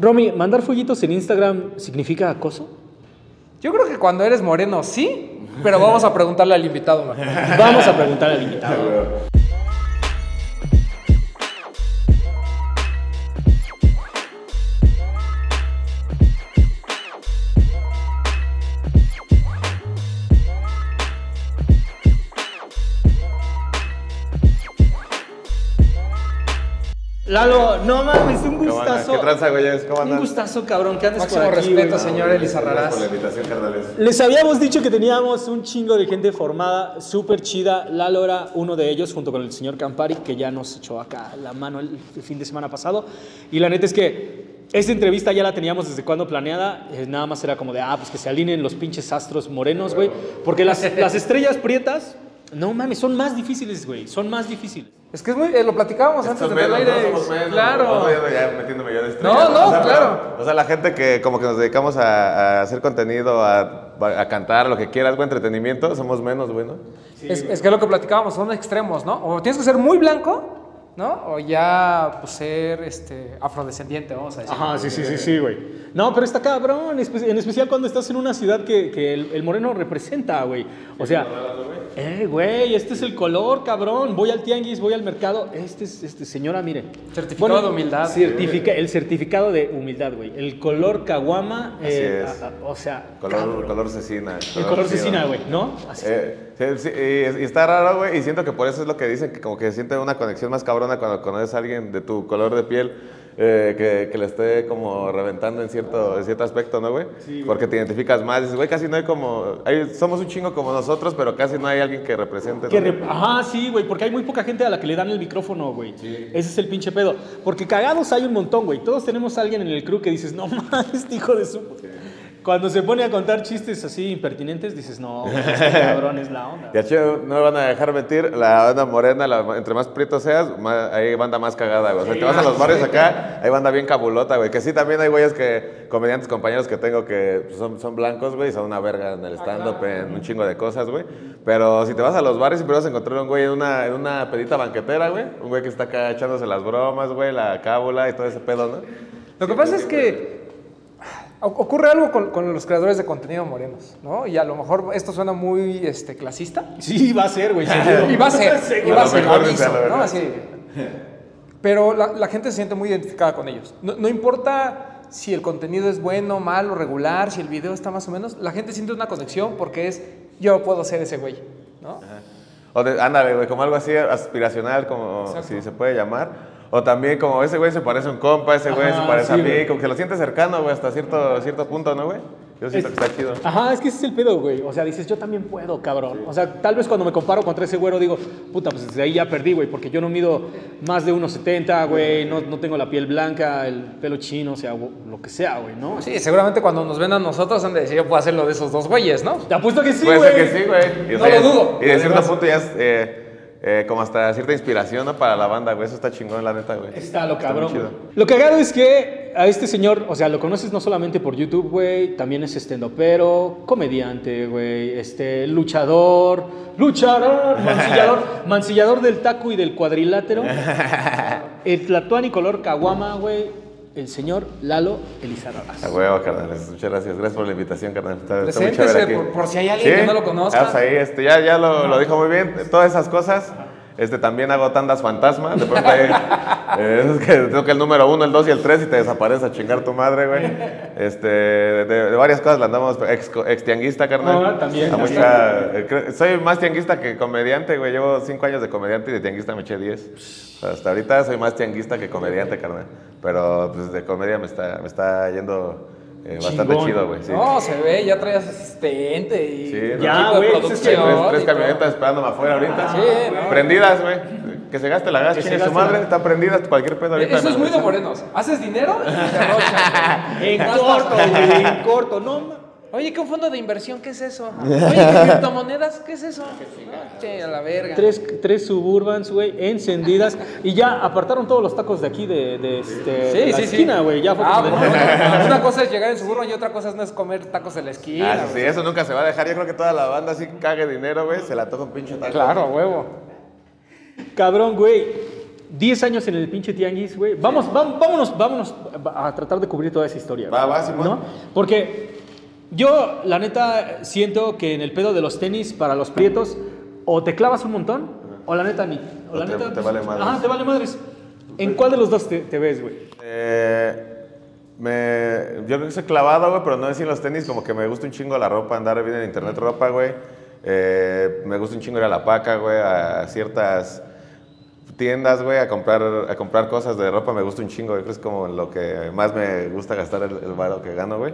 Romy, ¿mandar fueguitos en Instagram significa acoso? Yo creo que cuando eres moreno, sí, pero vamos a preguntarle al invitado. mejor. Vamos a preguntar al invitado. Lalo, no mames, un ¿Cómo andan? Gustazo. ¿Qué tranza, güeyes? ¿Cómo Un andan? gustazo, cabrón, que andes Máximo por aquí, respeto, güey. señor Elizarrarás. Gracias por la invitación, carnales. Les habíamos dicho que teníamos un chingo de gente formada, súper chida. Lalo era uno de ellos, junto con el señor Campari, que ya nos echó acá la mano el, el fin de semana pasado. Y la neta es que esta entrevista ya la teníamos desde cuando planeada. eh, nada más era como de, ah, pues que se alineen los pinches astros morenos, güey. Porque las, las estrellas prietas, no mames, son más difíciles, güey. Son más difíciles. Es que es muy, eh, lo platicábamos antes de al menos, aire. ¿no? Claro. Ya metiéndome yo de estrella, No, no, O sea, claro. O sea, la gente que como que nos dedicamos a, a hacer contenido, a, a cantar, lo que quieras, güey, entretenimiento, somos menos, güey, ¿no? es, es que lo que platicábamos, son extremos, ¿no? O tienes que ser muy blanco, ¿no? O ya pues, ser este, afrodescendiente, vamos a decir. Ajá, sí, sí, sí, sí, güey. No, pero está cabrón, en especial cuando estás en una ciudad que, que el, el moreno representa, güey. O sea, eh, güey, este es el color, cabrón. Voy al tianguis, voy al mercado. Este es, este, señora, mire. Certificado de humildad. certifica- el certificicado de humildad, güey. El color caguama, Así eh, es. a- a- o sea, Color, color cecina. el color cecina, güey, ¿no? Así. Eh, sí, sí, y, y está raro, güey, y siento que por eso es lo que dicen, que como que siente una conexión más cabrona cuando conoces a alguien de tu color de piel, eh, que, que le esté como reventando en cierto, en cierto aspecto, ¿no, güey? Porque te identificas más, dices, güey, casi no hay como, hay- somos un chingo como nosotros, pero casi no hay alguien que represente. Que ¿no? rep- Ajá, sí, güey, porque hay muy poca gente a la que le dan el micrófono, güey. Ese es el pinche pedo. Porque cagados hay un montón, güey. Todos tenemos a alguien en el crew que dices, no mames, este hijo de su... Cuando se pone a contar chistes así impertinentes, dices, no, este cabrón es la onda. A Cheo no me van a dejar mentir, la banda morena, la- entre más prieto seas, más, hay banda más cagada, güey. O sea, te vas a los barrios acá, hay banda bien cabulota, güey. Que sí, también hay güeyes que, comediantes, compañeros que tengo que pues, son, son blancos, güey, y son una verga en el stand-up, en un chingo de cosas, güey. Pero si te vas a los barrios, siempre vas a encontrar un güey en una, en una pedita banquetera, güey. Un güey que está acá echándose las bromas, güey, la cábula y todo ese pedo, ¿no? Lo que pasa es que ocurre algo con, con los creadores de contenido morenos, ¿no? Y a lo mejor esto suena muy este, clasista. Sí, va a ser, güey. Y va a ser, y va a ser. Pero la, la gente se siente muy identificada con ellos. No, no importa si el contenido es bueno, malo, regular, si el video está más o menos, la gente siente una conexión porque es, yo puedo ser ese güey, ¿no? O de, ándale, güey, como algo así aspiracional, como Exacto. si se puede llamar. O también como ese güey se parece a un compa, ese güey se parece sí, a mí, güey. como que lo sientes cercano, güey, hasta cierto, cierto punto, ¿no, güey? Yo siento Es- que está chido. Ajá, es que ese es el pedo, güey. O sea, dices, yo también puedo, cabrón. O sea, tal vez cuando me comparo contra ese güero digo, puta, pues desde ahí ya perdí, güey, porque yo no mido más de 1,70, güey, no, no tengo la piel blanca, el pelo chino, o sea, lo que sea, güey, ¿no? Sí, seguramente cuando nos ven a nosotros han de decir, yo puedo hacer lo de esos dos güeyes, ¿no? Te apuesto que sí, Puede güey. ser que sí, güey. No sea, lo dudo. Y de cierto punto ya es eh, eh, como hasta cierta inspiración, ¿no? Para la banda, güey. Eso está chingón, la neta, güey. Está lo cabrón. chido. güey. Lo cagado es que a este señor, o sea, lo conoces no solamente por YouTube, güey, también es estendopero, comediante, güey, este, luchador, luchador, mancillador, mancillador del taco y del cuadrilátero, el tlatuani color caguama, güey, el señor Lalo Elizarraras. A huevo, carnales. Muchas gracias. Gracias por la invitación, carnal. Está, está muy chévere aquí. por- por si hay alguien que no lo conozca. Ah, ahí, este, ya, ya lo, lo dijo muy bien. Todas esas cosas. Este, también hago tandas fantasma. De pronto ahí, eh, es que tengo que el número uno, el dos y el tres y te desaparece a chingar tu madre, güey. Este, de, de varias cosas la andamos. Ex, ex tianguista, carnal. Ah, también. Mucha- eh, creo- soy más tianguista que comediante, güey. Llevo cinco años de comediante y de tianguista me eché diez. O sea, hasta ahorita soy más tianguista que comediante, carnal. Pero pues, de comedia me está, me está yendo eh, bastante chido, güey. Sí. No, se ve, ya traías asistente y Sí, no. Ya, güey, pues es que Tres, tres camionetas esperándome afuera ahorita. Sí, no. Prendidas, güey. Que se gaste la gas, Que su la madre. gas. Están prendidas, cualquier pedo ahorita. Eso es muy de morenos. Haces dinero y te arrochan. En corto, güey, en corto, no Oye, ¿qué un fondo de inversión? ¿Qué es eso? Oye, ¿qué criptomonedas? ¿Qué es eso? Che, a la verga. Tres, tres suburbans, güey, encendidas. Y ya apartaron todos los tacos de aquí de, de, este, Sí, de la sí, sí. esquina, güey. Ya fue Ah, como de- bueno, una cosa es llegar en su burro y otra cosa es no es comer tacos de la esquina. Ah, sí, sí, eso nunca se va a dejar. Yo creo que toda la banda así cague dinero, güey. Se la toca un pinche taco. Claro, huevo. Cabrón, güey. 10 años en el pinche tianguis, güey. Vamos, vam- vámonos, vámonos a tratar de cubrir toda esa historia. Va, güey, va, Simón. ¿no? Porque yo, la neta, siento que en el pedo de los tenis para los prietos, o te clavas un montón, o la neta ni. O, O la te- neta, te vale madres. Ajá, te vale madres. ¿En cuál de los dos te, te ves, güey? Eh, me, yo creo que soy clavado, güey, pero no decir los tenis, como que me gusta un chingo la ropa, andar bien en internet ropa, güey. Eh, me gusta un chingo ir a la paca, güey, a ciertas tiendas, güey, a comprar, a comprar cosas de ropa, me gusta un chingo, yo creo que es como lo que más me gusta gastar el, el varo que gano, güey.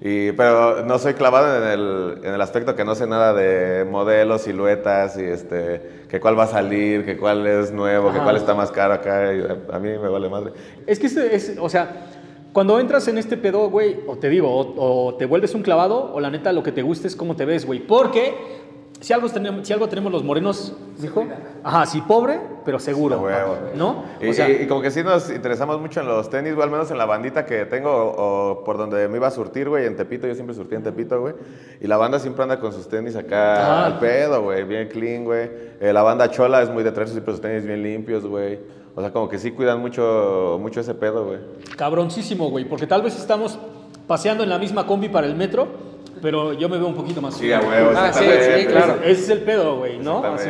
Y, pero no soy clavado en el, en el aspecto que no sé nada de modelos, siluetas y este, que cuál va a salir, que cuál es nuevo, que cuál está más caro acá. y a, a mí me vale madre. Es que es, es- o sea, cuando entras en este pedo, güey, o te digo, o, o te vuelves un clavado, o la neta lo que te gusta es cómo te ves, güey. Porque si algo tenemos, si algo tenemos los morenos, dijo, ajá, sí, pobre, pero seguro. ¿no? Y, O sea, y- y como que sí nos interesamos mucho en los tenis, güey, al menos en la bandita que tengo o, o por donde me iba a surtir, güey, en Tepito, yo siempre surtí en Tepito, güey. Y la banda siempre anda con sus tenis acá Ajá. al pedo, güey, bien clean, güey. Eh, la banda chola es muy de traer siempre sus tenis bien limpios, güey. O sea, como que sí cuidan mucho, mucho ese pedo, güey. cabroncísimo, güey, porque tal vez estamos paseando en la misma combi para el metro, pero yo me veo un poquito más. Sí, a huevo. Ah, sí, sí, claro. Ese es el pedo, güey, ¿no? Así,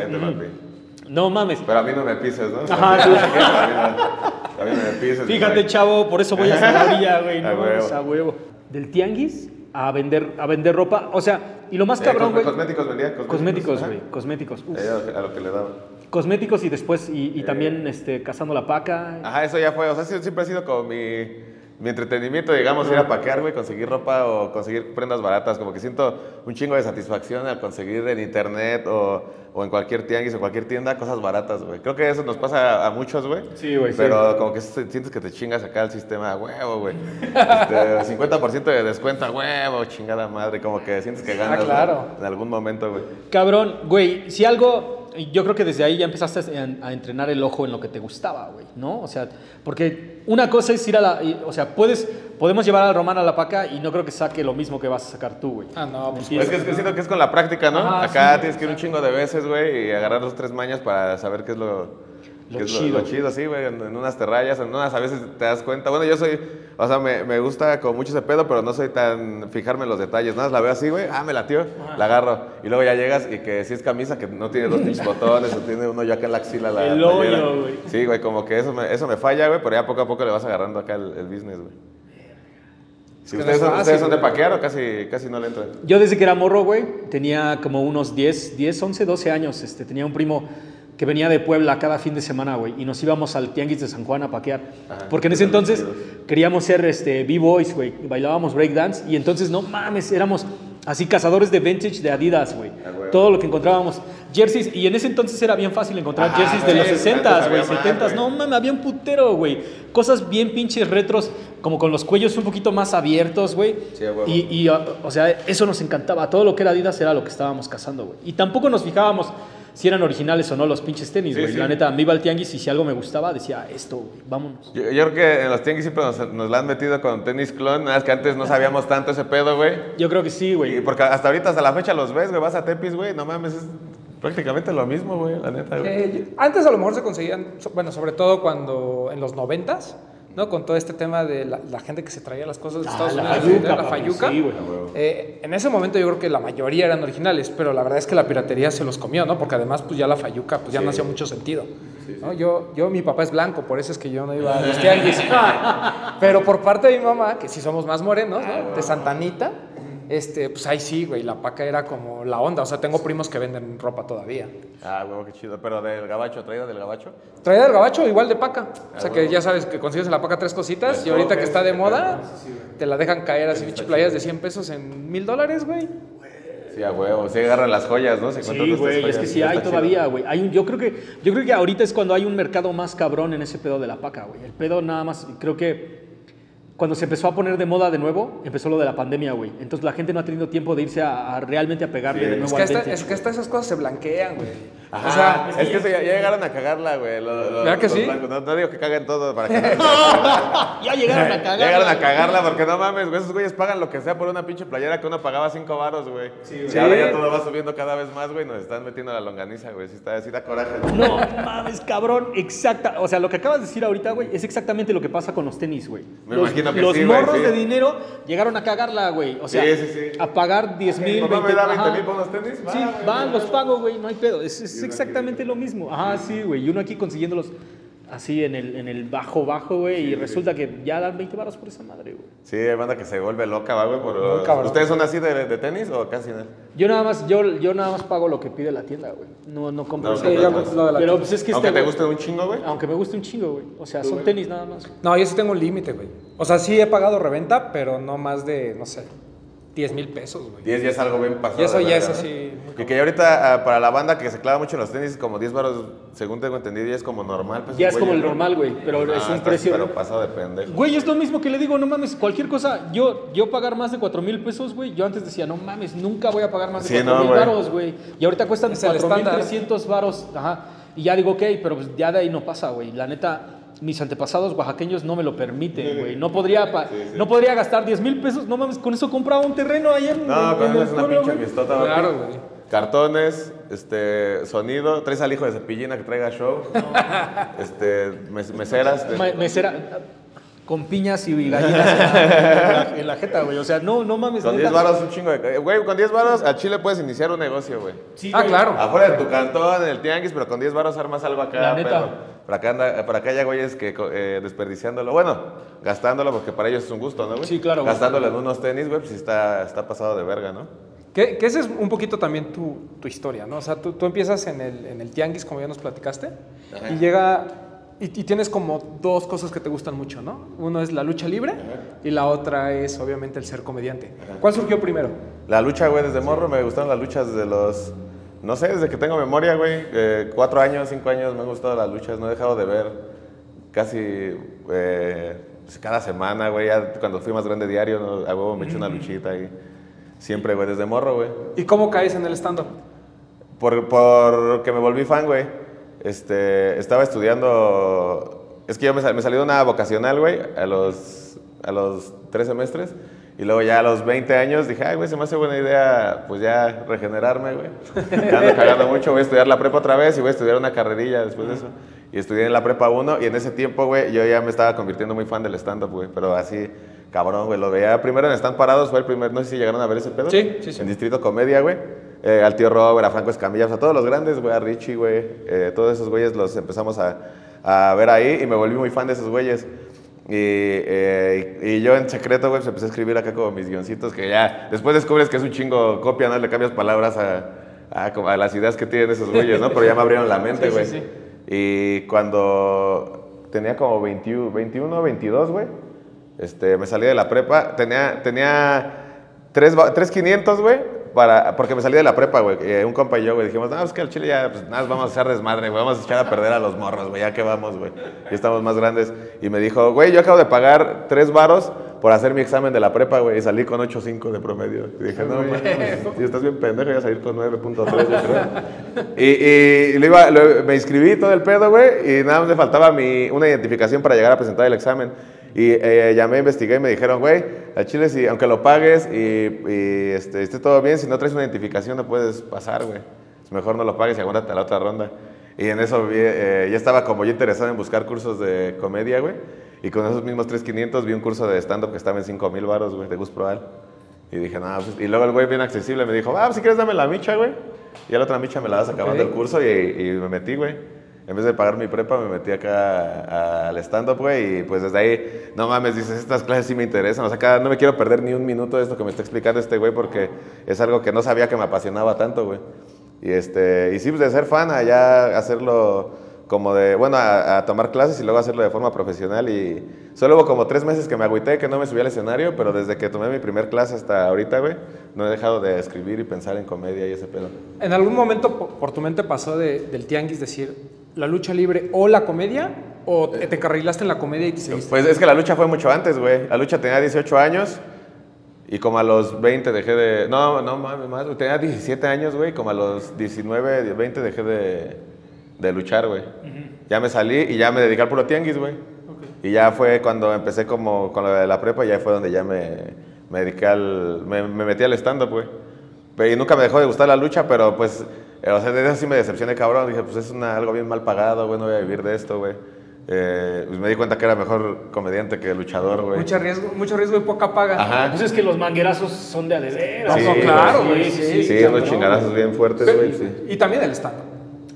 no mames. Pero a mí no me pises, ¿no? Ajá, sí. a, mí no, a mí no me pises. Fíjate, chavo, por eso voy hasta la orilla, güey, A no, huevo. es a huevo. Del tianguis a vender, a vender ropa, o sea, y lo más Eh, cabrón, güey. Cosméticos vendía. Cosméticos, ajá. güey, cosméticos. Uf. Eh, A lo que le daba. Cosméticos y después, y, y también este, cazando la paca. Ajá, eso ya fue. O sea, sí- siempre ha sido como mi, mi entretenimiento, digamos, ir a paquear, güey, conseguir ropa o conseguir prendas baratas. Como que siento un chingo de satisfacción al conseguir en internet o, o en cualquier tianguis o cualquier tienda cosas baratas, güey. Creo que eso nos pasa a, a muchos, güey. Sí, güey, sí. Pero como que se- sientes que te chingas acá el sistema a huevo, güey. Este, 50% de descuento a huevo, chingada madre. Como que sientes que ganas güey, claro. en algún momento, güey. Cabrón, güey, si algo, yo creo que desde ahí ya empezaste a, entrenar el ojo en lo que te gustaba, güey, ¿no? O sea, porque una cosa es ir a la, o sea, puedes, podemos llevar al romano a la paca y no creo que saque lo mismo que vas a sacar tú, güey. Ah, no, pues Es que, es que siento que es con la práctica, ¿no? Acá sí. tienes que ir un chingo de veces, güey, y agarrar dos tres mañas para saber qué es lo, Lo qué es chido. lo chido, sí, güey. En, en unas te rayas, en unas a veces te das cuenta. Bueno, yo soy, o sea, me, me gusta con mucho ese pedo, pero no soy tan fijarme en los detalles. Nada, más la veo así, güey, ah, me latió, la agarro. Y luego ya llegas y que si es camisa que no tiene dos pinches botones o tiene uno ya acá en la axila. La El hoyo, güey. Sí, güey, como que eso me, eso me falla, güey, pero ya poco a poco le vas agarrando acá el, el business, güey. Si que no ustedes, es son, fácil, ustedes son de paquear o casi, casi no le entran. Yo desde que era morro, güey, tenía como unos 10, 10, 11, 12 años. Este, tenía un primo que venía de Puebla cada fin de semana, güey, y nos íbamos al tianguis de San Juan a paquear. Ajá, porque en ese entonces queríamos ser este, B-boys, güey, bailábamos breakdance, y entonces, no mames, éramos así cazadores de vintage de Adidas, güey. Ah. Todo lo que encontrábamos. Jerseys, y en ese entonces era bien fácil encontrar Ajá, jerseys de los antes 60s, güey, había más, 70s. güey. No mames, había un putero, güey. Cosas bien pinches retros, como con los cuellos un poquito más abiertos, güey. Sí, y, y, o o sea, eso nos encantaba. Todo lo que era Adidas era lo que estábamos cazando, güey. Y tampoco nos fijábamos si eran originales o no los pinches tenis, güey. sí. La neta, me iba al tianguis y si algo me gustaba, decía, esto, güey, vámonos. Yo, yo creo que en los tianguis siempre nos, nos la han metido con tenis clon, nada más que antes no sabíamos tanto ese pedo, güey. Yo creo que sí, Y güey. porque hasta ahorita, hasta la fecha los ves, güey, vas a Tepis, güey, no mames, es prácticamente lo mismo, güey, la neta, güey. Eh, antes a lo mejor se conseguían, bueno, sobre todo cuando en los noventas, ¿no? Con todo este tema de la, la gente que se traía las cosas de Ah, Estados la Unidos, fayuca, la fayuca. sí. Eh, en ese momento yo creo que la mayoría eran originales, pero la verdad es que la piratería se los comió, ¿no? Porque además, pues ya la fayuca, pues ya no hacía mucho sentido. ¿no? Yo, yo, mi papá es blanco, por eso es que yo no iba a los tianguis. pero por parte de mi mamá, que sí somos más morenos, ¿no? De Santanita, este, pues ahí sí, güey, la paca era como la onda. O sea, tengo primos que venden ropa todavía. Ah, güey, qué chido. Pero del gabacho, traída del gabacho. Traía del gabacho, igual de paca. O sea que ya sabes que consigues en la paca tres cositas y ahorita que está de moda, te la dejan caer así, pinche playas de 100 pesos en mil dólares, güey. Sí, a huevo, sí agarran las joyas, ¿no? Se encuentran Sí, güey, es que sí hay todavía, güey. Hay un, yo creo que, yo creo que ahorita es cuando hay un mercado más cabrón en ese pedo de la paca, güey. El pedo nada más, creo que cuando se empezó a poner de moda de nuevo, empezó lo de la pandemia, güey. Entonces la gente no ha tenido tiempo de irse a, a realmente a pegarle Sí. de nuevo Es que, al hasta, es que hasta esas cosas se blanquean, güey. Ajá, O sea, es que, se- ya, ya llegaron a cagarla, güey. lo- lo- ¿Verdad que los sí? blancos. No, no digo que caguen todo para que no. ya llegaron a cagar. Llegaron a cagarla porque no mames, güey. Esos güeyes pagan lo que sea por una pinche playera que uno pagaba 5 baros, güey. Y ahora ya todo va subiendo cada vez más, güey. Nos están metiendo la longaniza, güey. Sí, está, sí da coraje. güey. No mames, cabrón, exacta. O sea, lo que acabas de decir ahorita, güey, es exactamente lo que pasa con los tenis, güey. Me los, imagino que Los sí, güey, morros sí. de dinero llegaron a cagarla, güey. O sea, Sí, sí, sí. a pagar 10 mil, Papá, 20 ¿me da 20 ajá. mil por unos tenis? Va, Sí, güey, van, va, los pago, güey, no hay pedo. Es, es exactamente lo mismo. Ajá, sí, güey. Y uno aquí consiguiéndolos así en el, en el bajo, bajo, güey. y resulta que ya dan 20 baros por esa madre, güey. Sí, hay banda que se vuelve loca, va, güey. por-. ¿Ustedes son así de, de tenis o casi no? Yo nada más, yo, yo nada más pago lo que pide la tienda, güey. No, no compro. No, ese- sí, yo lo de la Pero tienda. pues es que Aunque este, te güey, guste un chingo, güey. Aunque me guste un chingo, güey. O sea, son tenis nada más. No, yo sí tengo un límite, güey. O sea, sí he pagado reventa, pero no más de, no sé, 10 mil pesos, güey. 10 ya es algo bien pasado. Y eso ya es ¿no? así. Y que ya ahorita, ah, para la banda que se clava mucho en los tenis, como 10 baros, según tengo entendido, ya es como normal. pues, Ya es güey, como el ¿no? normal, güey. Pero Ah, es un precio. Pero pasado de pendejo. Güey, es lo mismo que le digo, no mames, cualquier cosa. Yo, yo pagar más de 4 mil pesos, güey. Yo antes decía, no mames, nunca voy a pagar más de Sí, 4 no, mil güey. varos, güey. Y ahorita cuestan Es el 4.300 varos. Ajá. Y ya digo, ok, pero pues ya de ahí no pasa, güey. La neta, mis antepasados oaxaqueños no me lo permiten, güey. No podría, pa- no podría gastar 10 mil pesos. No mames, con eso compraba un terreno en, No, en- con en eso el es una pinche fiestota, güey. Claro, güey. Cartones, este, sonido, traes al hijo de cepillina que traiga show. Este, mes- meseras. de- Ma- mesera con piñas y gallinas en la, en la- en la jeta, güey. O sea, no, no mames. con neta. 10 varos un chingo de... Güey, con 10 varos a Chile puedes iniciar un negocio, güey. Sí, Ah, güey. claro. Afuera de tu cantón, en el tianguis, pero con 10 varos armas algo acá. La neta. perro. Por acá, anda, por acá güeyes que eh, desperdiciándolo. Bueno, gastándolo porque para ellos es un gusto, ¿no, güey? Sí, claro, güey. Gastándolo en unos tenis, güey, pues sí está, está pasado de verga, ¿no? Que, que ese es un poquito también tu, tu historia, ¿no? O sea, tú, tú empiezas en el, en el tianguis, como ya nos platicaste, y llega... Y, y tienes como dos cosas que te gustan mucho, ¿no? Uno es la lucha libre y la otra es obviamente el ser comediante. ¿Cuál surgió primero? La lucha, güey, desde morro me gustaron las luchas desde los. No sé, desde que tengo memoria, güey. eh, cuatro años, cinco años me han gustado las luchas. No he dejado de ver casi eh, pues, cada semana, güey. Ya cuando fui más grande diario, ¿no? a huevo me eché una luchita y siempre, güey, desde morro, güey. ¿Y cómo caes en el stand-up? Por, por que me volví fan, güey. Este, estaba estudiando. Es que yo me, sal- me salí de una vocacional, güey, a los, a los tres semestres. Y luego ya a los 20 años dije, ay, güey, se me hace buena idea, pues ya regenerarme, güey. Ya ando cagando mucho, voy a estudiar la prepa otra vez y voy a estudiar una carrerilla después de eso. Y estudié en la prepa 1 y en ese tiempo, güey, yo ya me estaba convirtiendo muy fan del stand-up, güey. Pero así, cabrón, güey, lo veía primero en Stand Parados, fue el primer, no sé si llegaron a ver ese pedo. Sí, sí, sí. En Distrito Comedia, güey. Eh, al tío Robert, a Franco Escamilla, o sea, todos los grandes, güey, a Richie, güey. eh, todos esos güeyes los empezamos a, a ver ahí y me volví muy fan de esos güeyes. Y, eh, y, y yo en secreto, güey, pues empecé a escribir acá como mis guioncitos, que ya después descubres que es un chingo copia, ¿no? Le cambias palabras a, a, las ideas que tienen esos güeyes, ¿no? Pero ya me abrieron la mente, güey. sí, sí. Y cuando tenía como 21, 21 22, güey, este, me salí de la prepa, tenía, tenía tres, ba- tres 500, güey, para, porque me salí de la prepa, güey. Eh, un compa y yo, güey, dijimos, no, es que al chile ya, pues nada, vamos a hacer desmadre, güey, vamos a echar a perder a los morros, güey, ya que vamos, güey. Y estamos más grandes. Y me dijo, güey, yo acabo de pagar tres varos por hacer mi examen de la prepa, güey, y salí con 8.5 de promedio. Y dije, no, mames, tío, estás bien pendejo, voy a salir con 9.3, yo creo. Y, y, y lo iba- lo- me inscribí todo el pedo, güey, y nada más me faltaba mi, una identificación para llegar a presentar el examen. Y eh, llamé, investigué y me dijeron, güey, al chile, si, aunque lo pagues y, y, este, esté todo bien, si no traes una identificación no puedes pasar, güey. Es mejor no lo pagues y aguántate a la otra ronda. Y en eso eh, ya estaba como yo interesado en buscar cursos de comedia, güey. Y con esos mismos 3.500 vi un curso de stand-up que estaba en 5.000 baros, güey, de Gus Proal. Y dije, no, pues, y luego el güey bien accesible me dijo, ah, pues, si quieres dame la micha, güey. Y a la otra micha me la das acabando Ok. el curso y, y me metí, güey. En vez de pagar mi prepa, me metí acá al stand-up, güey, y pues desde ahí, no mames, dices, estas clases sí me interesan. O sea, acá no me quiero perder ni un minuto de esto que me está explicando este güey, porque es algo que no sabía que me apasionaba tanto, güey. Y, este, y sí, pues de ser fan, a ya hacerlo como de, bueno, a, tomar clases y luego hacerlo de forma profesional. Y solo hubo como tres meses que me agüité, que no me subí al escenario, pero desde que tomé mi primer clase hasta ahorita, güey, no he dejado de escribir y pensar en comedia y ese pedo. ¿En algún momento po- por tu mente pasó de- del tianguis decir la lucha libre o la comedia? ¿O te, te encarrilaste en la comedia y te seguiste? Pues es que la lucha fue mucho antes, güey. La lucha tenía 18 años Y como a los 20 dejé de... No, no mames, más. Tenía 17 años, güey. Como a los 19, 20 dejé de, de luchar, güey. Ya me salí y ya me dediqué al puro tianguis, güey. Y ya fue cuando empecé como con lo de la prepa, ya fue donde ya me, me dediqué al... Me, me metí al stand-up, güey. Pero- Y nunca me dejó de gustar la lucha, pero pues... eh, o sea, desde eso sí me decepcioné, cabrón. Dije, pues es una, algo bien mal pagado, güey. No voy a vivir de esto, güey. Eh, pues me di cuenta que era mejor comediante que luchador, güey. Mucho riesgo, mucho riesgo y poca paga. Ajá. Pues es que los manguerazos son de a de veras. Sí, no, claro, güey. güey, sí, Sí, cabrón. unos chingadazos bien fuertes, güey, sí. Y también el stand.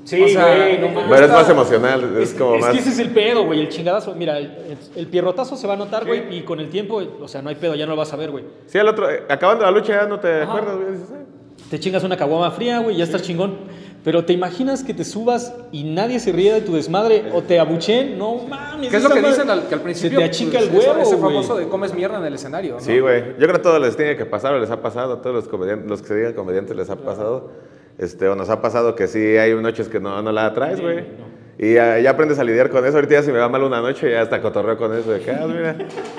Sí, O sea, güey, no mames. Pero es más emocional, es, Es, como es más... que ese es el pedo, güey, el chingadazo. Mira, el, el pierrotazo se va a notar, güey, y con el tiempo, o sea, no hay pedo, ya no lo vas a ver, güey. Sí, el otro, eh, acabando la lucha ya no te acuerdas, güey. Te chingas una caguama fría, güey, ya estás chingón. Pero te imaginas que te subas y nadie se ríe de tu desmadre o te abuchen, no mames. ¿Qué es lo que madre- dicen al, que al principio? Se te achica pues, el huevo, Ese famoso de comes mierda en el escenario, ¿no? Sí, güey. Yo creo que a todos les tiene que pasar, o les ha pasado, a todos los comediantes, los que se digan comediantes les ha pasado. Este, o nos ha pasado que sí hay noches que no, no la traes, güey. Y ya, ya aprendes a lidiar con eso. Ahorita ya si me va mal una noche, ya hasta cotorreo con eso de que, ah, mira,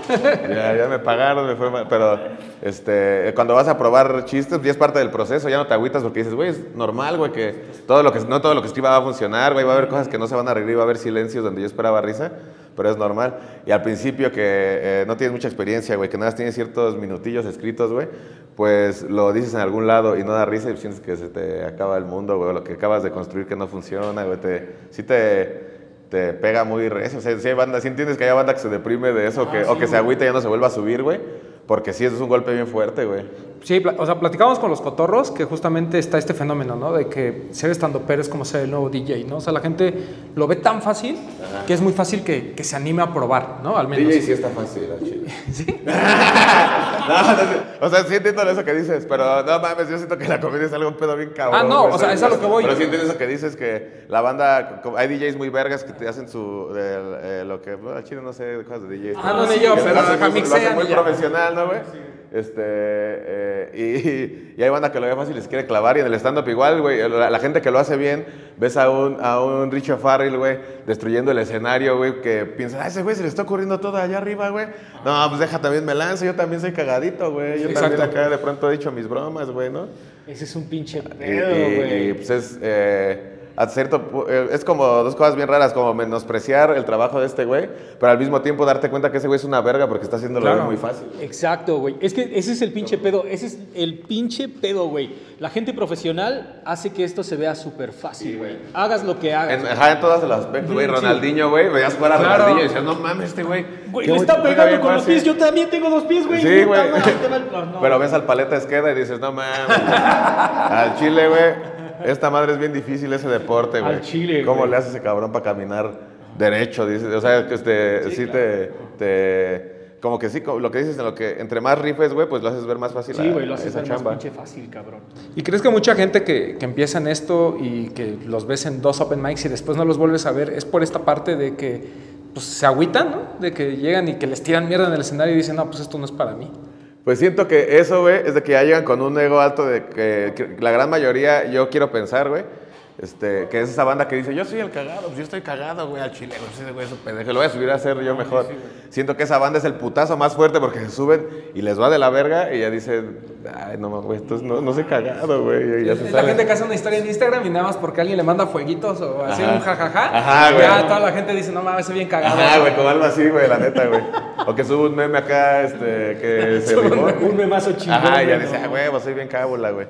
ya, ya me pagaron, me fue mal. Pero este, cuando vas a probar chistes, ya es parte del proceso, ya no te agüitas porque dices, güey, es normal, güey, que, todo lo que no todo lo que escriba va a funcionar, güey, va a haber cosas que no se van a reír, va a haber silencios donde yo esperaba risa, pero es normal. Y al principio que eh, no tienes mucha experiencia, güey, que nada más tienes ciertos minutillos escritos, güey, pues lo dices en algún lado y no da risa y sientes que se te acaba el mundo, güey, lo que acabas de construir que no funciona, güey, te, sí te te pega muy recio. O sea, sí hay banda, sí entiendes que hay banda que se deprime de eso, que, o que se agüita y ya no se vuelva a subir, güey. Porque sí, eso es un golpe bien fuerte, güey. Sí, o sea, platicamos con los cotorros que justamente está este fenómeno, ¿no? De que ser estando pero es como ser el nuevo DJ, ¿no? O sea, la gente lo ve tan fácil que es muy fácil que, que se anime a probar, ¿no? Al menos. DJ sí está fácil, chile. no, no, no, o sea, sí entiendo eso que dices, pero no mames, yo siento que la comedia es algo un pedo bien cabrón. Ah, no, o sea, es a lo que voy. Pero sí entiendo eso que dices, que la banda, hay DJs muy vergas que te hacen su, eh, lo que, bueno, chile no sé cosas de DJs. Ah, no, ni yo, pero lo hacen acá muy- lo hacen muy profesional, ¿no, güey? Este, eh, y, y hay banda que lo ve fácil y les quiere clavar. Y en el stand-up igual, güey. La, la gente que lo hace bien, ves a un, a un Richard Farrell, güey, destruyendo el escenario, güey, que piensa, ah, ese güey se le está ocurriendo todo allá arriba, güey. No, pues deja también me lanzo, yo también soy cagadito, güey. Yo Exacto. también acá de pronto he dicho mis bromas, güey, ¿no? Ese es un pinche pedo, y- y, güey. pues es, eh, a cierto, eh, es como dos cosas bien raras, como menospreciar el trabajo de este güey, pero al mismo tiempo darte cuenta que ese güey es una verga porque está haciéndolo Claro. muy fácil. Exacto, güey. Es que ese es el pinche pedo. Ese es el pinche pedo, güey. La gente profesional hace que esto se vea súper fácil, güey. Hagas lo que hagas. En, ajá, en todos los aspectos, güey. Sí. Ronaldinho, güey. Veías jugar a Claro. Ronaldinho y decías, no mames, este güey. Güey, güey, está pegando con los fácil". pies. Yo también tengo dos pies, güey. Sí, no, no. Pero ves al paleta Esqueda y dices, no mames. al Chile, güey. Esta madre es bien difícil ese deporte, güey. Al chile, ¿Cómo güey. le hace ese cabrón para caminar derecho? Dices, o sea, que este, sí, te, te. Como que sí, como lo que dices, en lo que entre más rifes, güey, pues lo haces ver más fácil. Sí, a- güey, lo haces ver más chamba. pinche fácil, cabrón. ¿Y crees que mucha gente que, que empieza en esto y que los ves en dos open mics y después no los vuelves a ver es por esta parte de que pues, se agüitan, ¿no? De que llegan y que les tiran mierda en el escenario y dicen, no, pues esto no es para mí. Pues siento que eso, güey, es de que ya llegan con un ego alto de que, la gran mayoría, yo quiero pensar, güey, este, que es esa banda que dice, yo soy el cagado, pues yo estoy cagado, güey, al chile, güey, ese güey es un pendejo, lo voy a subir a hacer yo mejor. siento que esa banda es el putazo más fuerte porque se suben y les va de la verga y ya dicen, ay, no, güey, entonces no, no soy cagado, güey, y ya se Es la salen. gente que hace una historia en Instagram y nada más porque alguien le manda fueguitos o así Ajá. un jajaja. Ajá, güey. Ya toda la gente dice, no mames, soy bien cagado. Ajá, güey, como algo así, güey, la neta, güey. O que sube un meme acá, este, que se rifó. Un memazo chingón. Ajá, y ya güey, dice, ah, huevo, soy bien cábula, güey.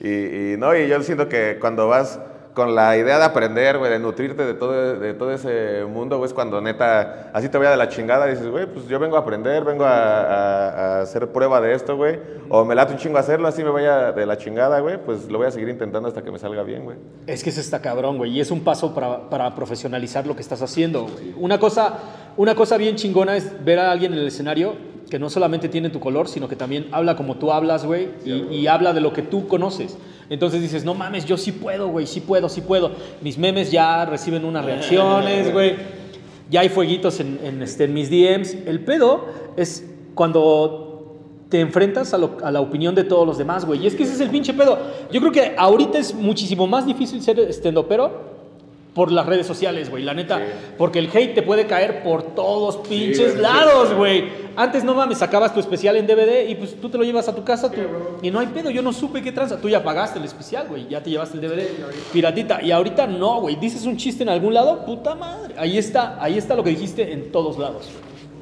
Y, y no, y yo siento que cuando vas con la idea de aprender, güey, de nutrirte de todo, de todo ese mundo, güey, es cuando neta, así te vaya de la chingada, dices, güey, pues yo vengo a aprender, vengo a, hacer prueba de esto, güey. O me late un chingo hacerlo, así me vaya de la chingada, güey, pues lo voy a seguir intentando hasta que me salga bien, güey. Es que eso está cabrón, güey. Y es un paso para, para profesionalizar lo que estás haciendo. Una cosa, una cosa bien chingona es ver a alguien en el escenario que no solamente tiene tu color, sino que también habla como tú hablas, güey, y, y habla de lo que tú conoces. Entonces dices, no mames, yo sí puedo, güey, sí puedo, sí puedo. Mis memes ya reciben unas reacciones, güey. Ya hay fueguitos en, en, este, en mis DMs. El pedo es cuando te enfrentas a, lo- a la opinión de todos los demás, güey. Y es que ese es el pinche pedo. Yo creo que ahorita es muchísimo más difícil ser estendopero por las redes sociales, güey, la neta. Porque el hate te puede caer por todos pinches güey, sí, lados, sí. güey. antes no mames, sacabas tu especial en DVD y pues tú te lo llevas a tu casa tú- y no hay pedo, yo no supe qué tranza. Tú ya pagaste el especial, güey, ya te llevaste el DVD, piratita. Y ahorita no, güey, dices un chiste en algún lado, puta madre. Ahí está, ahí está lo que dijiste en todos lados.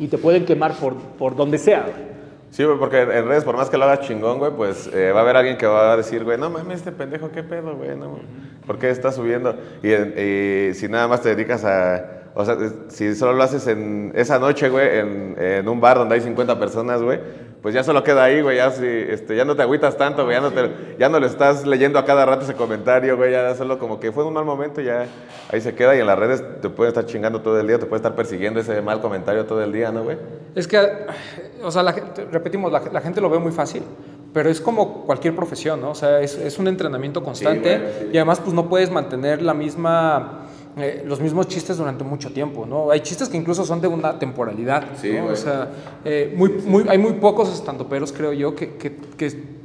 Y te pueden quemar por, por donde sea, güey. Sí, güey, porque en redes, por más que lo hagas chingón, güey, pues eh, va a haber alguien que va a decir, güey, no mames, este pendejo, qué pedo, güey, no, ¿por qué está subiendo? Y, y si nada más te dedicas a, o sea, si solo lo haces en esa noche, güey, en, en un bar donde hay 50 personas, güey, pues ya solo queda ahí, güey, ya, si, este, ya no te agüitas tanto, güey, ya, no te- ya no le estás leyendo a cada rato ese comentario, güey, ya solo como que fue un mal momento, ya ahí se queda y en las redes te pueden estar chingando todo el día, te puede estar persiguiendo ese mal comentario todo el día, ¿no, güey? Es que, o sea, la repetimos, la, la gente lo ve muy fácil, pero es como cualquier profesión, ¿no? O sea, es, es un entrenamiento constante bueno, sí. y además pues no puedes mantener la misma, eh, los mismos chistes durante mucho tiempo, ¿no? Hay chistes que incluso son de una temporalidad, Sí, ¿no? O sea, eh, muy, muy, hay muy pocos estandoperos, creo yo, que, que, que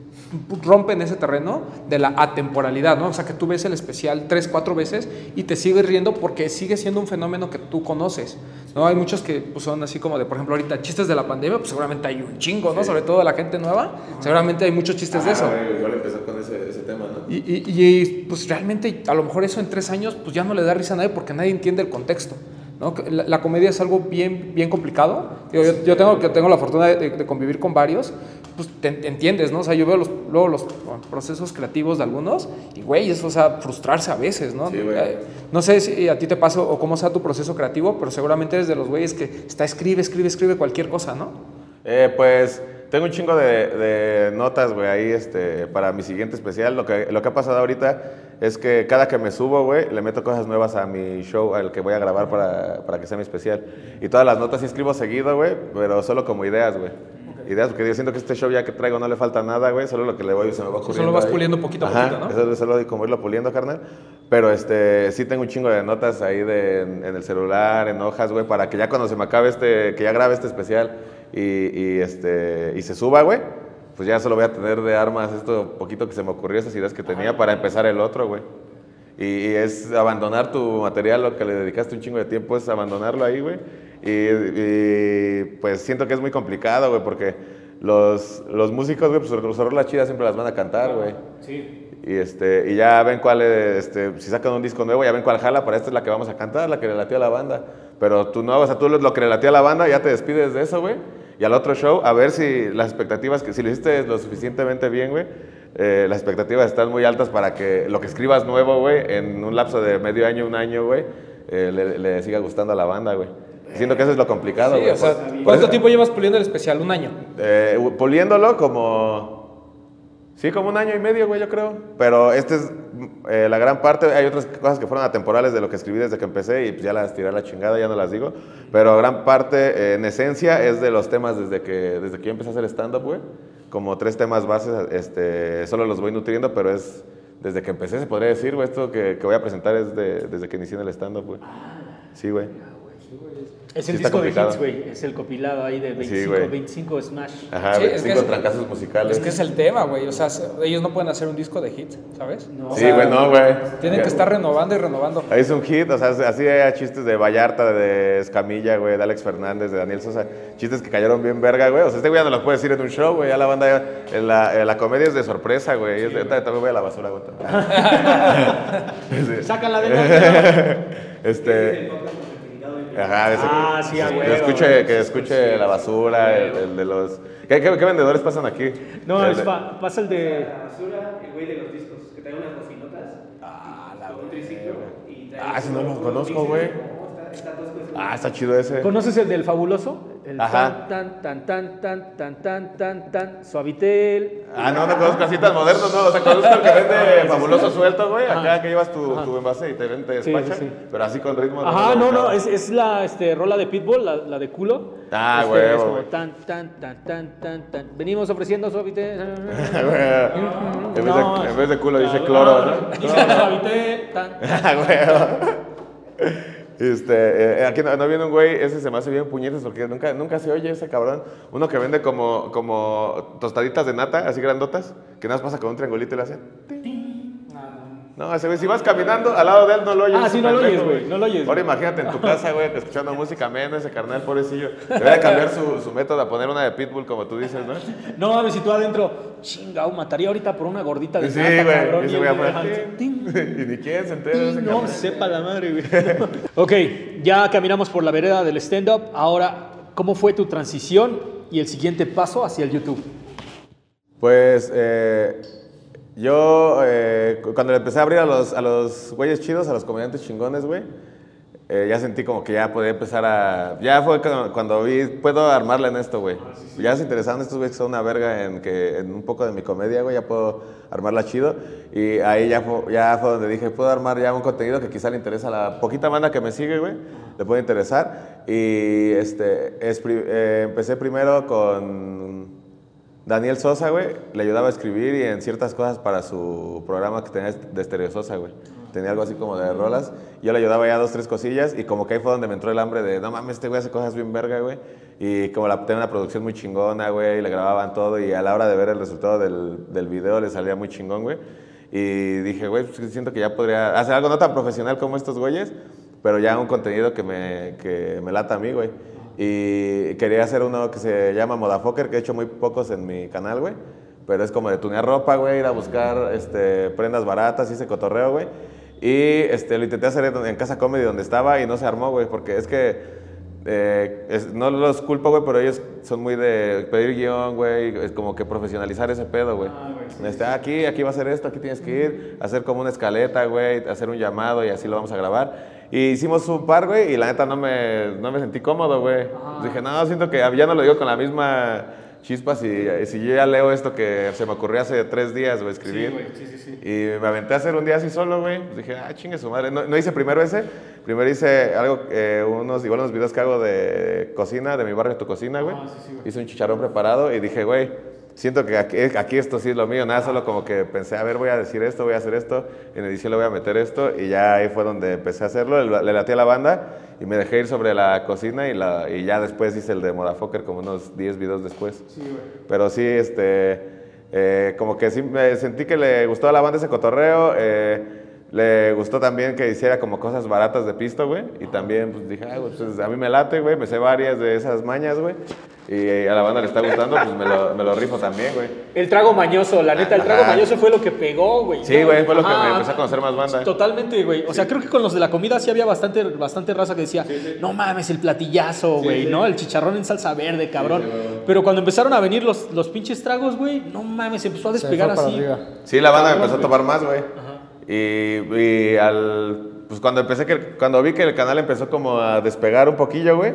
rompen ese terreno de la atemporalidad, ¿no? O sea, que tú ves el especial tres, cuatro veces y te sigues riendo porque sigue siendo un fenómeno que tú conoces, ¿no? Hay muchos que pues, son así como de, por ejemplo, ahorita chistes de la pandemia, pues seguramente hay un chingo, ¿no? Sobre todo de la gente nueva, seguramente hay muchos chistes de eso. Igual empezó con ese, ese tema, ¿no? Y, y- y, pues realmente a lo mejor eso en tres años pues ya no le da risa a nadie porque nadie entiende el contexto. ¿no? La, la comedia es algo bien, bien complicado. Digo, yo, yo tengo, que tengo la fortuna de, de convivir con varios, pues te, entiendes, ¿no? O sea, yo veo los, luego los procesos creativos de algunos y, güey, eso, o sea, frustrarse a veces, ¿no? Sí. Eh, no sé si a ti te pasa o cómo sea tu proceso creativo, pero seguramente eres de los güeyes que está escribe, escribe, escribe cualquier cosa, ¿no? Eh, pues tengo un chingo de, de notas, güey, ahí este, para mi siguiente especial. Lo que, lo que ha pasado ahorita es que cada que me subo, güey, le meto cosas nuevas a mi show, al que voy a grabar para, para que sea mi especial. Y todas las notas sí escribo seguido, güey, pero solo como ideas, güey. Ideas, porque yo siento que este show ya que traigo no le falta nada, güey, solo lo que le voy se me va ocurriendo. solo vas ahí. puliendo poquito a Ajá, poquito, ¿no? Eso es solo como irlo puliendo, carnal. Pero este, sí tengo un chingo de notas ahí de, en, en el celular, en hojas, güey, para que ya cuando se me acabe este, que ya grabe este especial y, y, este, y se suba, güey, pues ya solo voy a tener de armas esto poquito que se me ocurrió, esas ideas que tenía para empezar el otro, güey. Y, y es abandonar tu material, lo que le dedicaste un chingo de tiempo, es abandonarlo ahí, güey. Y, y, pues siento que es muy complicado, güey, porque los, los músicos, güey, pues sus rolas chidas siempre las van a cantar, güey. Sí. Y, este, y ya ven cuál, es, este, si sacan un disco nuevo, ya ven cuál jala, para esta es la que vamos a cantar, la que le latió a la banda. Pero tú no, o sea, tú lo, que le latió a la banda, ya te despides de eso, güey. Y al otro show, a ver si las expectativas, que si lo hiciste lo suficientemente bien, güey, eh, las expectativas están muy altas para que lo que escribas nuevo, güey, en un lapso de medio año, un año, güey, eh, le, le siga gustando a la banda, güey. Siento que eso es lo complicado, Sí, güey. o sea, Por- ¿cuánto tiempo llevas puliendo el especial? ¿Un año? eh, puliéndolo como... Sí, como un año y medio, güey, yo creo. Pero esta es eh, la gran parte. Hay otras cosas que fueron atemporales de lo que escribí desde que empecé y pues ya las tiré a la chingada, ya no las digo. Pero gran parte, eh, en esencia, es de los temas desde que, desde que yo empecé a hacer stand-up, güey. Como tres temas bases, este, solo los voy nutriendo, pero es desde que empecé, se podría decir, güey. Esto que, que voy a presentar es de- desde que inicié en el stand-up, güey. Sí, güey. Es el Sí disco de hits, güey. Es el compilado ahí de 25, güey. 25 Smash. Ajá, Sí, es 25 que es- trancazos musicales. Es que es el tema, güey. O sea, se- ellos no pueden hacer un disco de hit, ¿sabes? No. O Sí, sea, güey, no, güey. Tienen que estar renovando y renovando. Ahí es un hit, o sea, así hay chistes de Vallarta, de Escamilla, güey, de Alex Fernández, de Daniel Sosa, chistes que cayeron bien verga, güey. O sea, este güey ya no los puede decir en un show, güey, ya la banda, ya- en la, en la comedia es de sorpresa, güey. es de, "Ahorita también voy a la basura, güey. Sí. Sácala de la... Este... Ajá, ese- Ah, sí, a que huevo, escuche, güey. que escuche la basura, el, el de los... ¿Qué, qué, qué vendedores pasan aquí? No, El es de- pa- pasa el de... la basura, el güey de los discos, que trae unas bocinotas. Ah, la un triciclo y trae Ah, ese no lo conozco, güey. Ah, está chido ese. ¿Conoces el del fabuloso? El Ajá. tan, tan, tan, tan, tan, tan, tan, tan, suavitel. Ah, no, no conozco así tan modernos, no. O sea, conozco el que vende fabuloso suelto, güey. Acá que llevas tu, tu envase y te, ven- te Sí, despacha. sí, sí. Pero así con ritmo. Ajá, no, no, es, es la este, rola de Pitbull, la, la de culo. Ah, Este, huevo, es como güey. tan, tan, tan, tan, tan, tan. Venimos ofreciendo suavitel. en, vez No. de, en vez de culo dice cloro, ¿no? Dice suavitel, tan. Ah, güey. Este, eh, aquí no, no viene un güey, ese se me hace bien puñetas porque nunca, nunca se oye ese cabrón. Uno que vende como, como tostaditas de nata, así grandotas, que nada más pasa con un triangulito y le hace. No, ese güey, si vas caminando al lado de él, no lo oyes. Ah, sí, no lo oyes, güey, no lo oyes, Ahora imagínate en tu casa, güey, escuchando música menos, ese carnal, pobrecillo. Debería cambiar su, su método a poner una de Pitbull, como tú dices, ¿no? No mames, si tú adentro, chingao, mataría ahorita por una gordita de Sí, güey. Y ese y güey el- afuera, ajá, ting, Y ni quién se entera No, sepa la madre, güey. ok, ya caminamos por la vereda del stand-up. Ahora, ¿cómo fue tu transición y el siguiente paso hacia el YouTube? Pues eh, yo eh, cu- cuando le empecé a abrir a los, a los güeyes chidos, a los comediantes chingones, güey, eh, ya sentí como que ya podía empezar a... Ya fue cuando, vi, puedo armarla en esto, güey. Ya se interesaron estos güeyes que son una verga en, que, en un poco de mi comedia, güey, ya puedo armarla chido. Y ahí ya fue, ya fue donde dije, puedo armar ya un contenido que quizá le interesa a la poquita banda que me sigue, güey, le puede interesar. Y este, es eh, empecé primero con... Daniel Sosa, güey, le ayudaba a escribir y en ciertas cosas para su programa que tenía de Estereo Sosa, güey. Tenía algo así como de rolas. Yo le ayudaba ya dos, tres cosillas y como que ahí fue donde me entró el hambre de, no mames, este güey hace cosas bien verga, güey. Y como la, tenía una producción muy chingona, güey, y le grababan todo y a la hora de ver el resultado del, del video le salía muy chingón, güey. Y dije, güey, pues siento que ya podría hacer algo no tan profesional como estos güeyes, pero ya un contenido que me, que me lata a mí, güey. Y quería hacer uno que se llama Modafoker, que he hecho muy pocos en mi canal, güey. Pero es como de tunear ropa, güey, ir a buscar este, prendas baratas y ese cotorreo, güey. Y este, lo intenté hacer en, en Casa Comedy donde estaba y no se armó, güey, porque es que eh, es- no los culpo, güey, pero ellos son muy de pedir guion, güey, es como que profesionalizar ese pedo, güey. Este, "Ah, aquí, aquí va a ser esto, aquí tienes que ir, hacer como una escaleta, güey, hacer un llamado y así lo vamos a grabar. Y hicimos un par, güey, y la neta no me, no me sentí cómodo, güey. Dije, no, siento que ya no lo digo con la misma chispa si, si yo ya leo esto que se me ocurrió hace tres días, güey, escribir. Y me aventé a hacer un día así solo, güey. Pues dije, ah, chingue su madre. No, no hice primero ese. Primero hice algo, eh, unos, igual unos videos que hago de cocina, de mi barrio, tu cocina, güey. hice un chicharrón preparado y dije, güey, siento que aquí, aquí esto sí es lo mío. Nada, solo como que pensé, a ver, voy a decir esto, voy a hacer esto. En edición le voy a meter esto. Y ya ahí fue donde empecé a hacerlo. Le, le laté a la banda y me dejé ir sobre la cocina y, la, y ya después hice el de Modafoker como unos 10 videos después. Pero sí, este, eh, como que sí me sentí que le gustó a la banda ese cotorreo. eh, le gustó también que hiciera como cosas baratas de pisto, güey. Y también pues dije, ah, güey, pues, a mí me late, güey. Me sé varias de esas mañas, güey. Y a la banda le está gustando, pues me lo, me lo rifo también, güey. El trago mañoso, la neta, el trago Ajá. mañoso fue lo que pegó, güey. Sí, güey, fue lo que Ajá. me empezó a conocer más banda. Totalmente, güey. O sea, creo que con los de la comida sí había bastante, bastante raza que decía, no mames, el platillazo, güey, ¿no? El chicharrón en salsa verde, cabrón. Pero cuando empezaron a venir los, los pinches tragos, güey, no mames, empezó a despegar fue para así. arriba. Sí, la banda me empezó a tomar más, güey. Y, y al, pues cuando empecé, que, cuando vi que el canal empezó como a despegar un poquillo, güey,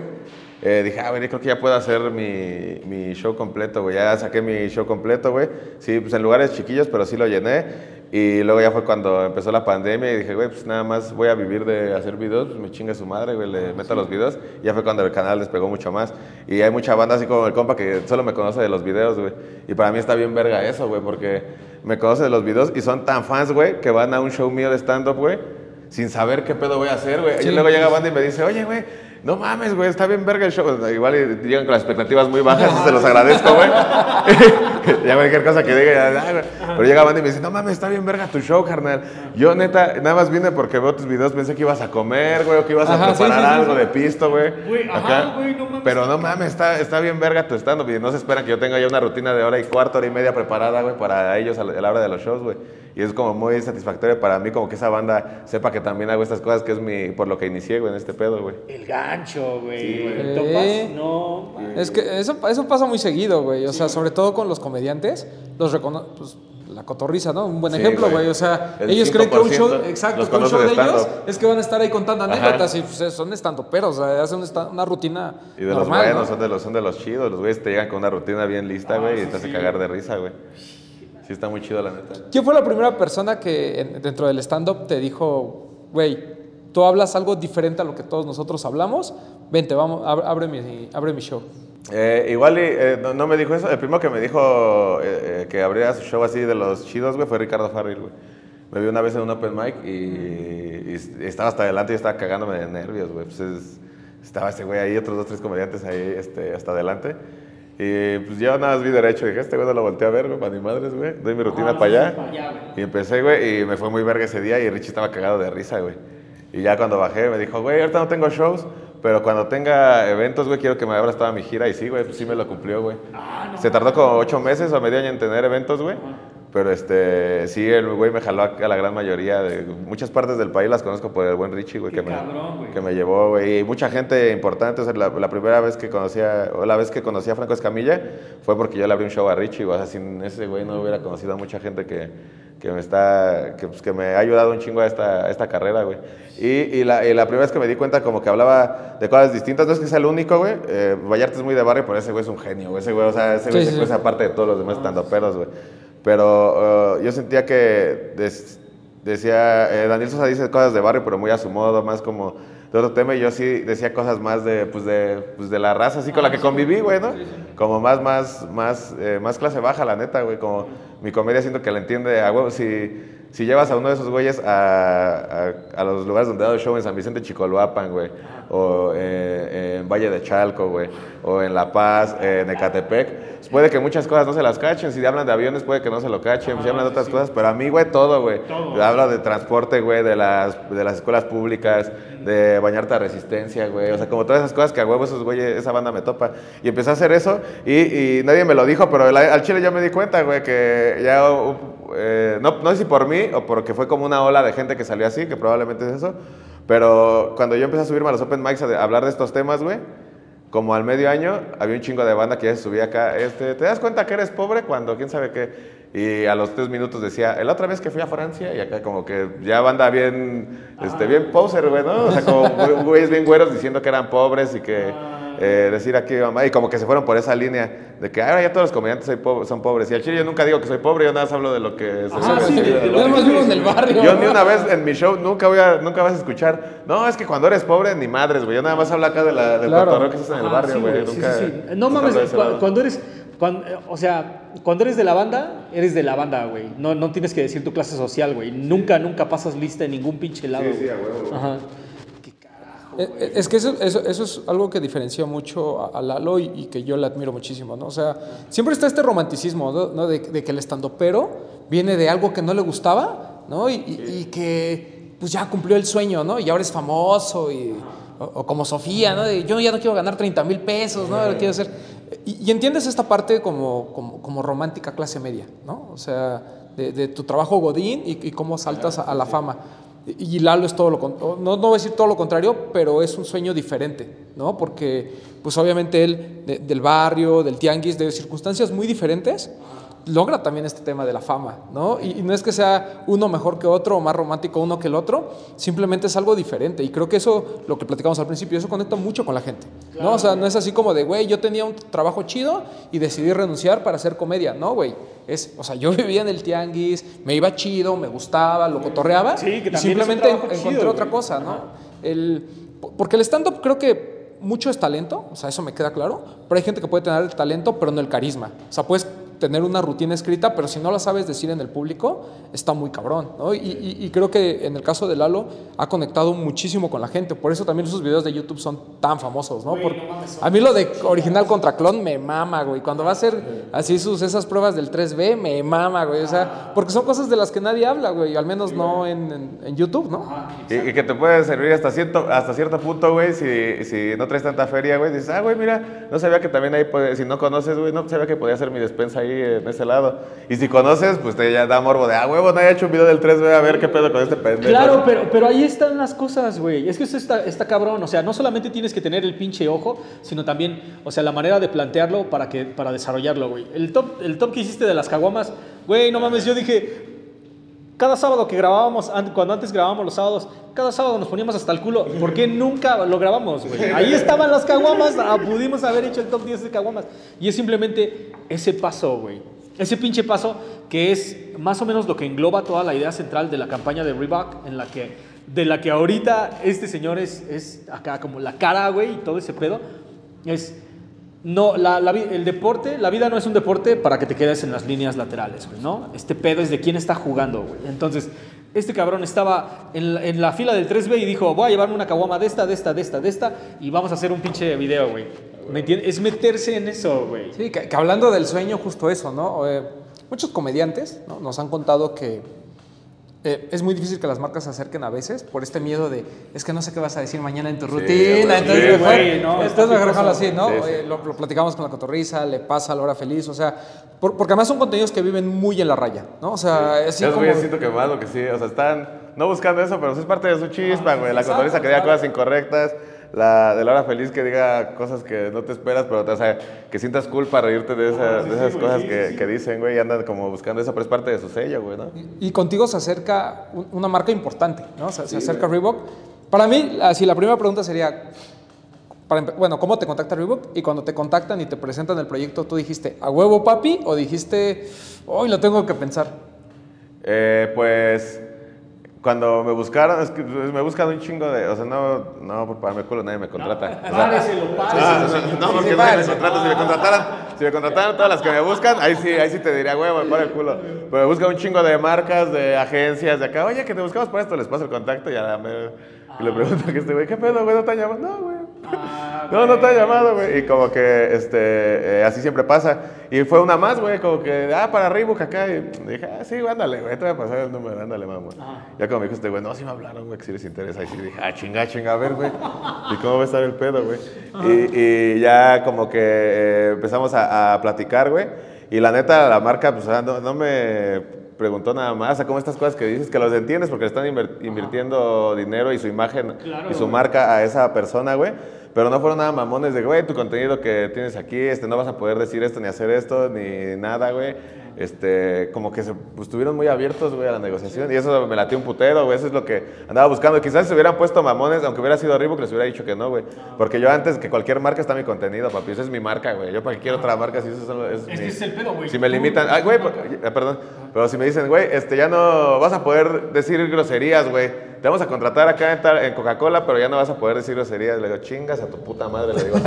eh, dije, ah, güey, yo creo que ya puedo hacer mi, mi show completo, güey. Ya saqué mi show completo, güey. Sí, pues en lugares chiquillos, pero sí lo llené. Y luego ya fue cuando empezó la pandemia y dije, güey, pues nada más voy a vivir de hacer videos, pues me chinga su madre, güey, le meto los videos. Y ya fue cuando el canal despegó mucho más. Y hay mucha banda así como el compa que solo me conoce de los videos, güey. Y para mí está bien verga eso, güey, porque me conoce de los videos y son tan fans, güey, que van a un show mío de stand-up, güey, sin saber qué pedo voy a hacer, güey. Y luego llega banda y me dice, oye, güey, no mames, güey, está bien verga el show. Igual llegan con las expectativas muy bajas y se los agradezco, güey. ya cualquier cosa que diga, ya, "Ah, güey". pero llega banda y me dice, no mames, está bien verga tu show, carnal. Yo, neta, nada más vine porque veo tus videos, pensé que ibas a comer, güey, o que ibas a Ajá, preparar sí, sí, algo sí. de pisto, güey. Güey, ajá, Acá. güey, no mames. Pero no mames, está, está bien verga tu stand-up y no se esperan que yo tenga ya una rutina de hora y cuarto, hora y media preparada, güey, para ellos a la, hora de los shows, güey. Y es como muy satisfactorio para mí, como que esa banda sepa que también hago estas cosas, que es mi, por lo que inicié, güey, en este pedo, güey. El gancho, güey. güey. ¿Topas? Sí. No. Es que eso, eso pasa muy seguido, güey. O sea, sobre todo con los comediantes, los recono pues, la cotorriza, ¿no? Un buen Sí, ejemplo, güey. O sea, El ellos creen que un 5% show, exacto, que un show de de ellos es que van a estar ahí contando Ajá. anécdotas y pues, son estando pero, o sea, hacen una rutina Y de normal, los buenos, ¿no? son, de los, son de los chidos. Los güeyes te llegan con una rutina bien lista, güey, y te hace cagar de risa, güey. Sí, está muy chido, la neta. ¿Quién fue la primera persona que en- dentro del stand-up te dijo, güey, tú hablas algo diferente a lo que todos nosotros hablamos? Vente, vamos, ab- abre mi, abre mi show. Eh, igual y, eh, no, no me dijo eso. El primero que me dijo eh, eh, que abría su show así de los chidos, güey, fue Ricardo Farril, güey. Me vio una vez en un open mic y, y estaba hasta adelante y estaba cagándome de nervios, güey. Pues es- estaba ese güey ahí, otros dos, tres comediantes ahí este, hasta adelante. Y pues yo nada más vi derecho. Dije, este güey no lo volteé a ver, güey, para ni madres, güey. Doy mi rutina no, para allá. para allá, güey. y empecé, güey, y me fue muy verga ese día y Richie estaba cagado de risa, güey. Y ya cuando bajé me dijo, güey, ahorita no tengo shows, pero cuando tenga eventos, güey, quiero que me abras toda mi gira. Y sí, güey, pues sí me lo cumplió, güey. Se tardó como ocho meses o medio año en tener eventos, güey. Pero este, sí, el güey me jaló a la gran mayoría de muchas partes del país, las conozco por el buen Richie, güey, Qué que me, cabrón, güey. que me llevó, güey. Y mucha gente importante, o sea, la, la primera vez que conocía, o la vez que conocí a Franco Escamilla fue porque yo le abrí un show a Richie, güey. O sea, sin ese güey no hubiera conocido a mucha gente que, que me está, que, pues, que me ha ayudado un chingo a esta, a esta carrera, güey. Y, y, la, y la primera vez que me di cuenta como que hablaba de cosas distintas, no es que sea el único, güey. Eh, Vallarta es muy de barrio, pero ese güey es un genio, güey. Ese güey, o sea, ese güey Sí, se sí. aparte de todos los demás estando pedos, güey. Pero eh, yo sentía que des- decía, eh, Daniel Sosa dice cosas de barrio, pero muy a su modo, más como de otro tema, y yo sí decía cosas más de, pues de, pues de la raza, así con la que conviví, güey, ¿no? Como más, más, más, eh, más clase baja, la neta, güey, como mi comedia siento que la entiende a huevo, si, si llevas a uno de esos güeyes a, a, a los lugares donde he dado show en San Vicente Chicoloapan, güey, o eh, en Valle de Chalco, güey, o en La Paz, eh, en Ecatepec, puede que muchas cosas no se las cachen, si hablan de aviones puede que no se lo cachen, si hablan de otras cosas, pero a mí, güey, todo, güey. Hablo de transporte, güey, de las, de las escuelas públicas, de bañarte a resistencia, güey, o sea, como todas esas cosas que a huevo esos güeyes, esa banda me topa. Y empecé a hacer eso y, y nadie me lo dijo, pero la- al chile ya me di cuenta, güey, que ya, eh, no, no sé si por mí o porque fue como una ola de gente que salió así, que probablemente es eso, pero cuando yo empecé a subirme a los open mics a, hablar de estos temas, güey, como al medio año había un chingo de banda que ya se subía acá, este, ¿te das cuenta que eres pobre cuando quién sabe qué? Y a los tres minutos decía, la otra vez que fui a Francia, y acá como que ya banda bien, este, bien poser, güey, ¿no? O sea, como güey- güeyes bien güeros diciendo que eran pobres y que eh, decir aquí, mamá, y como que se fueron por esa línea de que ahora ya todos los comediantes soy po- son pobres. Y al chile yo nunca digo que soy pobre, yo nada más hablo de lo que se Ah, sí, de- del lo Yo barrio. nomás vivo en el barrio. Yo ni una vez en mi show nunca voy a, nunca vas a escuchar, no, es que cuando eres pobre ni madres, güey. Yo nada más hablo acá de la, del Claro. cotorreo que se en el barrio, güey. sí, nunca, sí, sí. No mames, cu- cuando eres, cuando, o sea, cuando eres de la banda, eres de la banda, güey. No, no tienes que decir tu clase social, güey. Nunca, nunca pasas lista en ningún pinche lado. Sí, sí, a huevo. Ajá. Eh, eh, Es que eso, eso, eso es algo que diferencia mucho a, a Lalo y, que yo le admiro muchísimo, ¿no? O sea, siempre está este romanticismo, ¿no? De, que el estandopero viene de algo que no le gustaba, ¿no? Y, que pues ya cumplió el sueño, ¿no? Y ahora es famoso y... O, como Sofía, ¿no? Yo ya no quiero ganar 30 mil pesos, ¿no? Quiero hacer... Y, entiendes esta parte como, como, como romántica clase media, ¿no? O sea, de, tu trabajo godín y, cómo saltas a la fama. Y Lalo es todo lo contrario, no, no voy a decir todo lo contrario, pero es un sueño diferente, ¿no? Porque, pues obviamente él, de- del barrio, del tianguis, de circunstancias muy diferentes, logra también este tema de la fama, ¿no? Y, y no es que sea uno mejor que otro o más romántico uno que el otro, simplemente es algo diferente. Y creo que eso, lo que platicamos al principio, eso conecta mucho con la gente, ¿no? O sea, no es así como de, güey, yo tenía un trabajo chido y decidí renunciar para hacer comedia, ¿no, güey? Es, o sea, yo vivía en el tianguis, me iba chido, me gustaba, lo cotorreaba. Sí, que y simplemente chido, encontré otra cosa, ¿no? El, porque el stand-up creo que mucho es talento, o sea, eso me queda claro, pero hay gente que puede tener el talento, pero no el carisma. O sea, puedes tener una rutina escrita, pero si no la sabes decir en el público, está muy cabrón, ¿no? Y, y- y creo que en el caso de Lalo ha conectado muchísimo con la gente, por eso también sus videos de YouTube son tan famosos, ¿no? Porque a mí lo de original contra clon me mama, güey. Cuando va a hacer así sus esas pruebas del 3B, me mama, güey. O sea, porque son cosas de las que nadie habla, güey, al menos no en, en- en YouTube, ¿no? Y, y que te puede servir hasta cierto, hasta cierto punto, güey, si, si no traes tanta feria, güey. Dices, ah, güey, mira, no sabía que también ahí, puede- si no conoces, güey, no sabía que podía hacer mi despensa ahí en ese lado. Y si conoces, pues te ya da morbo de, ah, huevo, no haya hecho un video del 3B, a ver qué pedo con este pendejo. Claro, pero, pero ahí están las cosas, güey. Es que eso está, está cabrón. O sea, no solamente tienes que tener el pinche ojo, sino también, o sea, la manera de plantearlo para, que, para desarrollarlo, güey. El top, el top que hiciste de las caguamas, güey, no mames, yo dije, cada sábado que grabábamos, an- cuando antes grabábamos los sábados, cada sábado nos poníamos hasta el culo. ¿Por qué nunca lo grabamos, güey? Ahí estaban las caguamas, ah, pudimos haber hecho el top 10 de caguamas. Y es simplemente ese paso, güey. Ese pinche paso que es más o menos lo que engloba toda la idea central de la campaña de Reebok, en la que, de la que ahorita este señor es, es acá como la cara, güey, y todo ese pedo. Es, no, la, la el deporte, la vida no es un deporte para que te quedes en las líneas laterales, güey, ¿no? Este pedo es de quién está jugando, güey. Entonces, este cabrón estaba en la, en la fila del 3B y dijo, voy a llevarme una caguama de esta, de esta, de esta, de esta, y vamos a hacer un pinche video, güey. ¿Me entiendes? Es meterse en eso, güey. Sí, que, que hablando del sueño, justo eso, ¿no? Eh, muchos comediantes ¿no? nos han contado que eh, es muy difícil que las marcas se acerquen a veces por este miedo de, es que no sé qué vas a decir mañana en tu rutina, entonces Sí, mejor, güey, no, entonces mejor déjalo así, ¿no? Sí. Eh, lo, lo platicamos con la cotorriza, le pasa a la hora feliz, o sea, por- porque además son contenidos que viven muy en la raya, ¿no? O sea, Esos como... siento que más lo que sí, o sea, están no buscando eso, pero sí es parte de su chispa, güey. La cotoriza que diga cosas incorrectas, la de la hora feliz que diga cosas que no te esperas, pero o sea, que sientas culpa reírte de, esa- de esas cosas que, que dicen, güey, y andan como buscando eso, pero es parte de su sello, güey, ¿no? Y contigo se acerca un- una marca importante, ¿no? Se, se acerca Reebok. Para mí, así la primera pregunta sería, para bueno, ¿cómo te contacta Reebok? Y cuando te contactan y te presentan el proyecto, ¿tú dijiste, a huevo papi? ¿O dijiste, hoy lo tengo que pensar? Eh, pues cuando me buscaron, es que pues, me buscan un chingo de, o sea, no, no, por pararme culo nadie me contrata. O sea, Páreselo, no, no, porque nadie me contrata. Si me contrataran, si me contrataran todas las que me buscan, ahí sí, ahí sí te diría, güey, me para el culo. Pero me buscan un chingo de marcas, de agencias, de acá, oye, que te buscamos para esto, les paso el contacto y ya me, y le pregunto que este güey, ¿qué pedo, güey? ¿No te han llamado? No, güey. No, no te ha llamado, güey. Y como que este, eh, así siempre pasa. Y fue una más, güey, como que, ah, para Reebok acá. Y dije, ah, sí, güey, ándale, güey, te voy a pasar el número, ándale, mamá. Ya como me dijo este güey, no, sí me hablaron, güey, que sí les interesa. Y sí dije, ah, chinga, chinga, a ver, güey. ¿Y cómo va a estar el pedo, güey? Y, y ya como que eh, empezamos a, a platicar, güey. Y la neta, la marca, pues, ah, no, no me preguntó nada más, o sea, como estas cosas que dices que los entiendes porque le están invirtiendo dinero y su imagen Claro, y su güey. marca a esa persona, güey. Pero no fueron nada mamones de, güey, tu contenido que tienes aquí, este, no vas a poder decir esto, ni hacer esto, ni nada, güey. Este, como que se pues, estuvieron muy abiertos, güey, a la negociación. Y eso me latió un putero, güey. Eso es lo que andaba buscando. Quizás se hubieran puesto mamones, aunque hubiera sido Reebok, les hubiera dicho que no, güey. Porque yo antes que cualquier marca está mi contenido, papi. Esa es mi marca, güey. Yo para qué quiero otra marca si eso solo es, Es que mi- es el pedo, güey. Si me limitan, ay, güey, perdón. Pero si me dicen, güey, este, ya no vas a poder decir groserías, güey. Te vamos a contratar acá en Coca-Cola, pero ya no vas a poder decir groserías. Le digo, chingas a tu puta madre, le digo. así,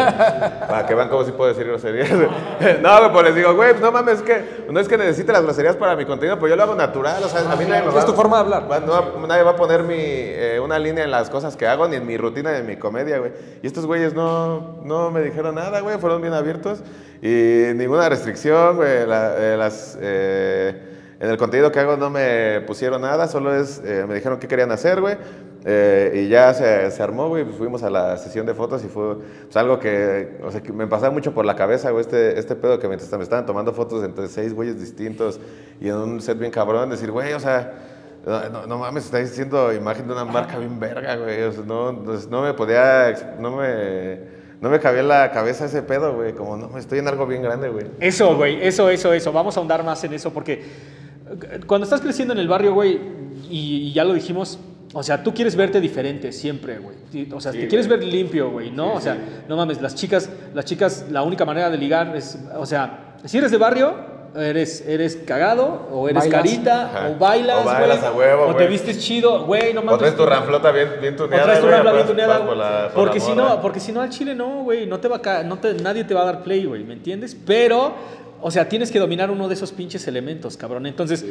para que vean cómo sí puedo decir groserías. no, pues les digo, güey, pues no mames, es que no es que necesite las groserías para mi contenido, pero yo lo hago natural. O sea, a mí nadie me va Es tu forma de hablar. va- no va- nadie va a poner mi, eh, una línea en las cosas que hago, ni en mi rutina, ni en mi comedia, güey. Y estos güeyes no, no me dijeron nada, güey, fueron bien abiertos. Y ninguna restricción, güey. la- eh, las, eh, en el contenido que hago no me pusieron nada, solo es, eh, me dijeron qué querían hacer, güey. Eh, y ya se, se armó, güey, pues fuimos a la sesión de fotos y fue pues, algo que, o sea, que me pasaba mucho por la cabeza, güey, este, este pedo que mientras me estaban tomando fotos entre seis güeyes distintos y en un set bien cabrón, decir, güey, o sea, no, mames, está diciendo imagen de una marca bien verga, güey, no, no, no me podía, no me, no me cabía en la cabeza ese pedo, güey, como, no, estoy en algo bien grande, güey. Eso, güey, eso, eso, eso. Vamos a ahondar más en eso porque cuando estás creciendo en el barrio, güey, y ya lo dijimos, o sea, tú quieres verte diferente siempre, güey. O sea, te quieres ver limpio, güey, ¿no? o sea, no mames, las chicas, las chicas, la única manera de ligar es, o sea, si eres de barrio, eres, eres cagado, o eres Bailas. carita, Ajá. o bailas, O bailas güey, a huevo, o te vistes chido, güey, no mames. O traes tu ranflota bien, bien O tuneada, traes tu rambla bien tuneada, vas por la- por porque si no, porque si no al chile no, güey, no te va a no te- nadie te va a dar play, güey, ¿me entiendes? Pero, o sea, tienes que dominar uno de esos pinches elementos, cabrón. Entonces,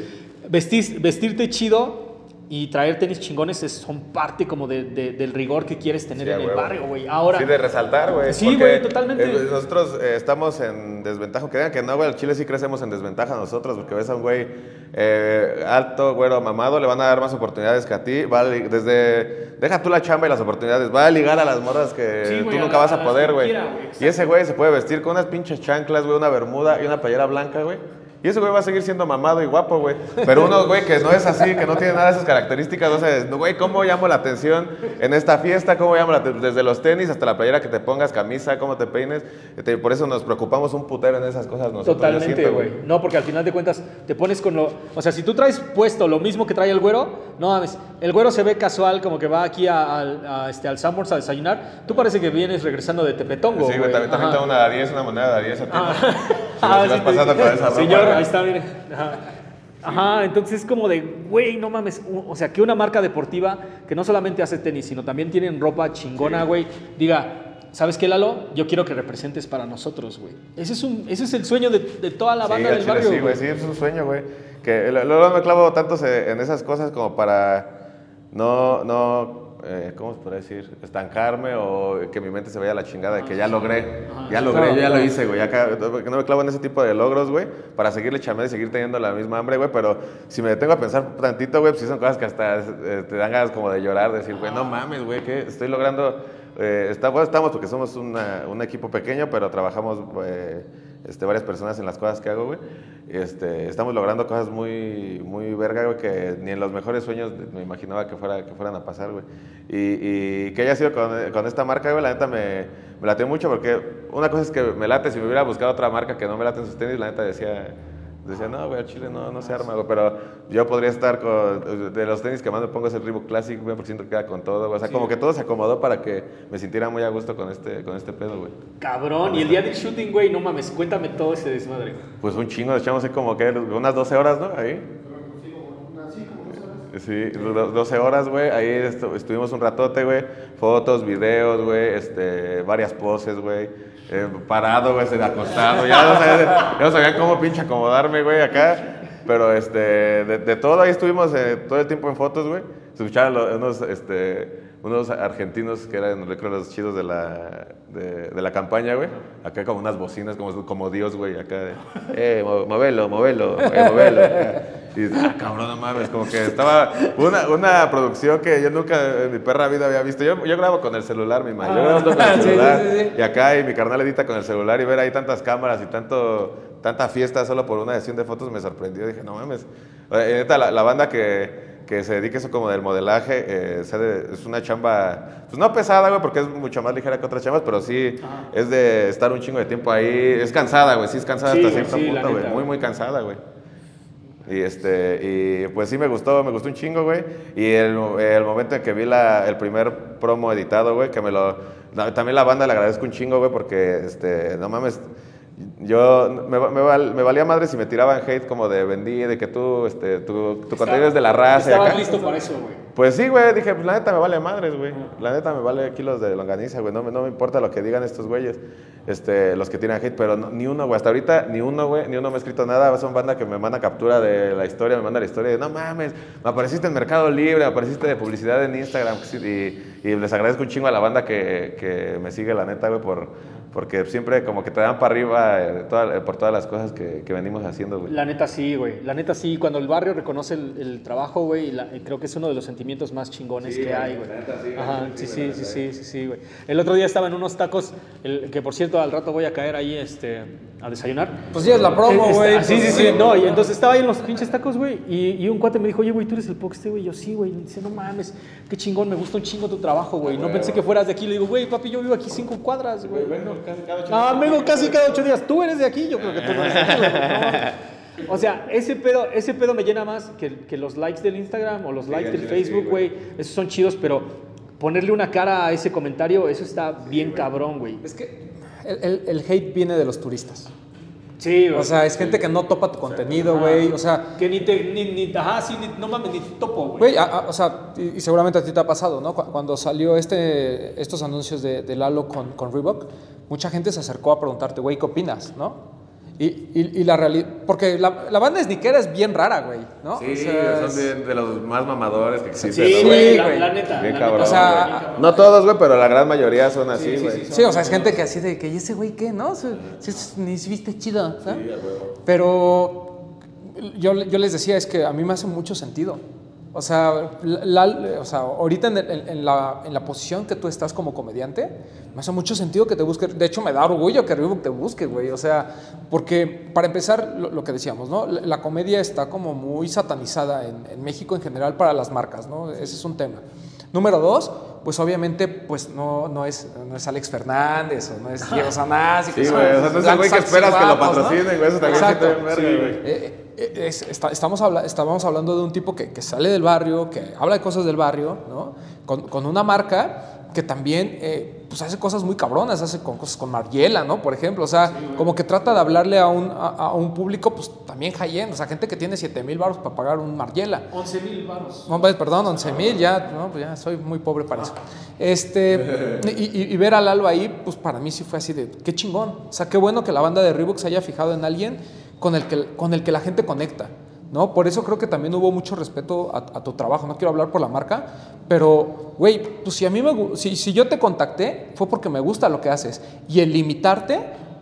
vestir, vestirte chido y traer tenis chingones es- son parte como de- de- del rigor que quieres tener Sí, en el barrio, güey. Ahora, Sí, de resaltar, güey. Sí, güey, totalmente. eh, nosotros eh, estamos en desventaja. Que digan que no, güey, al Chile sí crecemos en desventaja nosotros, porque ves a un güey eh, alto, güero, mamado, le van a dar más oportunidades que a ti. Va a desde, deja tú la chamba y las oportunidades. Va a ligar a las morras que Sí, güey, tú a nunca la- vas a a poder, güey. Y ese güey se puede vestir con unas pinches chanclas, güey, una bermuda y una playera blanca, güey. Y ese güey va a seguir siendo mamado y guapo, güey. Pero uno, güey, que no es así, que no tiene nada de esas características, no sé, güey, ¿cómo llamo la atención en esta fiesta? ¿Cómo llamo la atención? Desde los tenis hasta la playera que te pongas, camisa, cómo te peines. Este, Por eso nos preocupamos un putero en esas cosas nosotros. Totalmente, güey. No, porque al final de cuentas te pones con lo. O sea, si tú traes puesto lo mismo que trae el güero, no mames. El güero se ve casual, como que va aquí a- este, al Sanborns a desayunar. Tú parece que vienes regresando de Tepetongo. Sí, güey, también, también tengo una de 10, una moneda de 10 a ti. Ah. ¿no? Si Ah, sí, pasando sí. con esa ropa, Señor, ahí está, mire. Ajá. Ajá, entonces es como de, güey, no mames. O sea, que una marca deportiva que no solamente hace tenis, sino también tienen ropa chingona, güey, diga, ¿sabes qué, Lalo? Yo quiero que representes para nosotros, güey. Ese es, un, ese es el sueño de, de toda la banda del chile barrio, sí, güey, sí, es un sueño, güey. Que lo- luego me clavo tanto se- en esas cosas como para no, no, eh, ¿cómo se puede decir? Estancarme o que mi mente se vaya a la chingada de que ya logré, ya logré, yo ya lo hice, güey. Acá, que no me clavo en ese tipo de logros, güey, para seguirle chamando y seguir teniendo la misma hambre, güey. Pero si me detengo a pensar tantito, güey, pues sí son cosas que hasta eh, te dan ganas como de llorar, decir, güey, no mames, güey, que estoy logrando. Eh, bueno, estamos porque somos una- un equipo pequeño, pero trabajamos eh, este, varias personas en las cosas que hago, güey. Este, estamos logrando cosas muy, muy verga, güey, que ni en los mejores sueños me imaginaba que, fuera, que fueran a pasar, güey. Y, y que haya sido con, con esta marca, güey, la neta me, me late mucho porque una cosa es que me late, si me hubiera buscado otra marca que no me late en sus tenis, la neta decía... Decía, no, güey, al chile no, no se arma, güey. Pero yo podría estar con. De los tenis que más me pongo es el Reebok Classic, güey, porque siento que queda con todo, güey. O sea, como que todo se acomodó para que me sintiera muy a gusto con este, con este pedo, güey. Cabrón, y el día del shooting, güey, no mames, cuéntame todo ese desmadre. Pues un chingo, echamos como que unas 12 horas, ¿no? Ahí. Sí, do- 12 horas, güey. Ahí estu- estuvimos un ratote, güey. Fotos, videos, güey. Este, varias poses, güey. Eh, parado, güey, acostado. Ya no, sabía, cómo pinche acomodarme, güey, acá. Pero este, de, todo ahí estuvimos eh, todo el tiempo en fotos, güey. Se escuchaban unos, este, unos argentinos que eran, creo, los chidos de la, de, de la campaña, güey. Acá como unas bocinas, como, como Dios, güey, acá de, eh, mo- movelo, movelo, eh, movelo. Y ah, cabrón, no mames, como que estaba una, una producción que yo nunca en mi perra vida había visto. Yo, yo grabo con el celular, mi madre. Yo grabo todo con el sí, celular. sí, sí. Y acá y mi carnal edita con el celular y ver ahí tantas cámaras y tanto, tanta fiesta solo por una sesión de fotos me sorprendió. Dije, no mames. Neta, la, la banda que, que se dedica a eso como del modelaje eh, es una chamba, pues no pesada, güey, porque es mucho más ligera que otras chambas, pero sí es de estar un chingo de tiempo ahí. Es cansada, güey, sí es cansada Sí, hasta cierto sí, punto, güey. Muy, muy cansada, güey. Y, este, y pues sí me gustó, me gustó un chingo, güey. Y el, el momento en que vi la, el primer promo editado, güey, que me lo... También la banda le agradezco un chingo, güey, porque, este, no mames, yo me, me val- me valía madre si me tiraban hate como de vendí, de que tú, este, tu, tu contenido es de la raza. Estabas listo para eso, güey. Pues sí, güey, dije, pues la neta me vale madres, güey. La neta me vale kilos de longaniza, güey. No, me- no me importa lo que digan estos güeyes, este, los que tiran hate, pero no- ni uno, güey. Hasta ahorita, ni uno, güey, ni uno me ha escrito nada. Son banda que me manda captura de la historia, me manda la historia de, no mames, me apareciste en Mercado Libre, me apareciste de publicidad en Instagram. Y, y les agradezco un chingo a la banda que, que me sigue, la neta, güey, por, porque siempre como que te dan para arriba eh, toda- eh, por todas las cosas que, que venimos haciendo, güey. La neta sí, güey. La neta sí, cuando el barrio reconoce el, el trabajo, güey, y la- y creo que es uno de los sentimientos más chingones que hay, güey. Ajá, sí, sí, sí, sí, sí, sí, güey. El otro día estaba en unos tacos, el, que por cierto al rato voy a caer ahí este, a desayunar. Pues sí, es la promo, está- güey. Sí, sí, pues, sí. No, y entonces estaba ahí en los pinches tacos, güey, y, y un cuate me dijo, oye, güey, tú eres el Poxte, güey. Yo sí, güey. Y Dice, no mames, qué chingón, me gusta un chingo tu trabajo, güey. No pensé que fueras de aquí. Le digo, güey, papi, yo vivo aquí cinco cuadras, güey. Ah, vengo casi cada ocho días. Tú eres de aquí, yo creo que tú no eres de aquí. O sea, ese pedo, ese pedo me llena más que, que los likes del Instagram o los likes del Facebook, güey. Esos son chidos, pero ponerle una cara a ese comentario, eso está bien cabrón, güey. Es que el, el- el hate viene de los turistas. Sí, güey. O sea, es gente que no topa tu contenido, güey. O sea, que ni te, ni, ni, ajá, sí, ni- no mames, ni te topo, güey. Güey, a- a- o sea, y, y seguramente a ti te ha pasado, ¿no? Cu- Cuando salió este, estos anuncios de, de Lalo con, con Reebok, mucha gente se acercó a preguntarte, güey, ¿qué opinas, no? Y, y, y la realidad, porque la, la banda sneakera es bien rara, güey, ¿no? Sí, O sea, son de, de los más mamadores que existen. sí, ¿no? güey, la, güey. la neta. Bien la cabrón, neta, o sea. No todos, güey, pero la gran mayoría son así, güey. Sí, o sea, es gente que así de que, ¿y ese güey qué, no? Se- se- se- ni se viste chido, ¿sabes? Pero yo, yo les decía, es que a mí me hace mucho sentido. O sea, la- la- o sea ahorita en, el- en la, en la posición que tú estás como comediante, me hace mucho sentido que te busque. De hecho, me da orgullo que Reebok te busque, güey. O sea, porque para empezar, lo, lo que decíamos, ¿no? La, comedia está como muy satanizada en, en México en general para las marcas, ¿no? Ese es un tema. Número dos, pues obviamente pues no, no, es, no es Alex Fernández o no es Diego Sanás. Sí, güey, o sea, no es el güey que esperas que lo patrocinen, güey, eso también Exacto. bien verga, güey. Eh, es- está- estamos, habla- estábamos hablando de un tipo que, que sale del barrio, que habla de cosas del barrio, ¿no? Con, con una marca que también eh, pues hace cosas muy cabronas, hace con cosas con Mariela, ¿no? Por ejemplo, o sea, como que trata de hablarle a un, a, a un público pues también high-end, o sea, gente que tiene 7 mil baros para pagar un Mariela. 11 mil baros. No, pues, perdón, 11 mil, ya, no, pues ya soy muy pobre para eso. Este, y, y- y ver a Lalo ahí, pues para mí sí fue así de, qué chingón. O sea, qué bueno que la banda de Reebok se haya fijado en alguien con el que, con el que la gente conecta. ¿no? Por eso creo que también hubo mucho respeto a, a tu trabajo. No quiero hablar por la marca, pero, güey, pues si a mí me, si, si yo te contacté, fue porque me gusta lo que haces. Y el limitarte,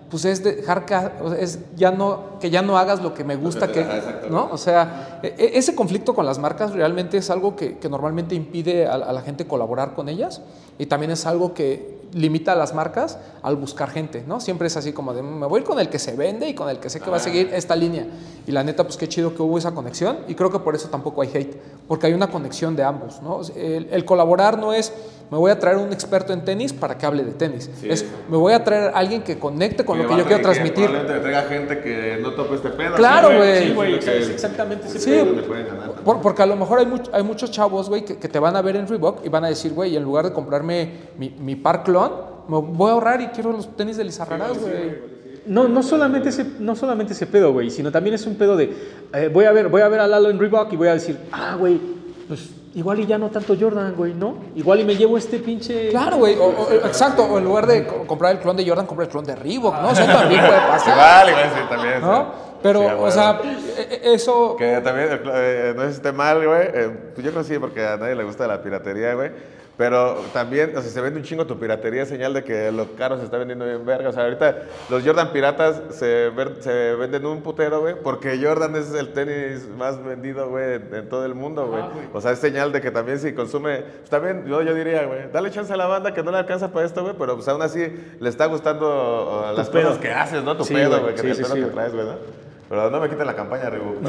pues es dejar que, es ya no, que ya no hagas lo que me gusta que, ¿no? O sea, e- e- ese conflicto con las marcas realmente es algo que, que normalmente impide a, a la gente colaborar con ellas y también es algo que limita a las marcas al buscar gente, ¿no? Siempre es así como de, me voy a ir con el que se vende y con el que sé que va a seguir esta línea. Y la neta, pues qué chido que hubo esa conexión y creo que por eso tampoco hay hate, porque hay una conexión de ambos, ¿no? El, el colaborar no es, me voy a traer un experto en tenis para que hable de tenis, es, me voy a traer a alguien que conecte con lo que yo quiero transmitir. Probablemente le traiga gente que no tope este pedo. Claro, güey. Sí, güey, que- exactamente ese Sí, pedo. le pueden ganar. por- porque a lo mejor hay, much- hay muchos chavos, güey, que, que te van a ver en Reebok y van a decir, güey, en lugar de comprarme mi, mi par clon, me voy a ahorrar y quiero los tenis de Lizarrarás, güey. No, no solamente ese, no solamente ese pedo, güey, sino también es un pedo de eh, voy a ver, voy a ver a Lalo en Reebok y voy a decir, ah, güey, pues igual y ya no tanto Jordan, güey, ¿no? Igual y me llevo este pinche. Claro, güey, o- o- exacto, o en lugar de co- comprar el clon de Jordan, comprar el clon de Reebok, ¿no? Eso también puede pasar, Igual, igual, sí, también. ¿no? sí. Pero, Sí, o sea, e- e- eso... Que también, eh, no es esté mal, güey. eh, pues yo creo que sí, porque a nadie le gusta la piratería, güey. Pero también, o sea, se vende un chingo tu piratería, es señal de que lo caro se está vendiendo bien verga. O sea, ahorita los Jordan piratas se, ver- se venden un putero, güey, porque Jordan es el tenis más vendido, güey, en, en todo el mundo, güey. O sea, es señal de que también si consume, pues también yo, yo diría, güey, dale chance a la banda que no le alcanza para esto, güey, pero pues aún así le está gustando uh, las pedo. cosas que haces, ¿no? Tu Sí, pedo, güey, que sí, sí, que traes, güey, ¿no? Pero no me quiten la campaña, Reebok.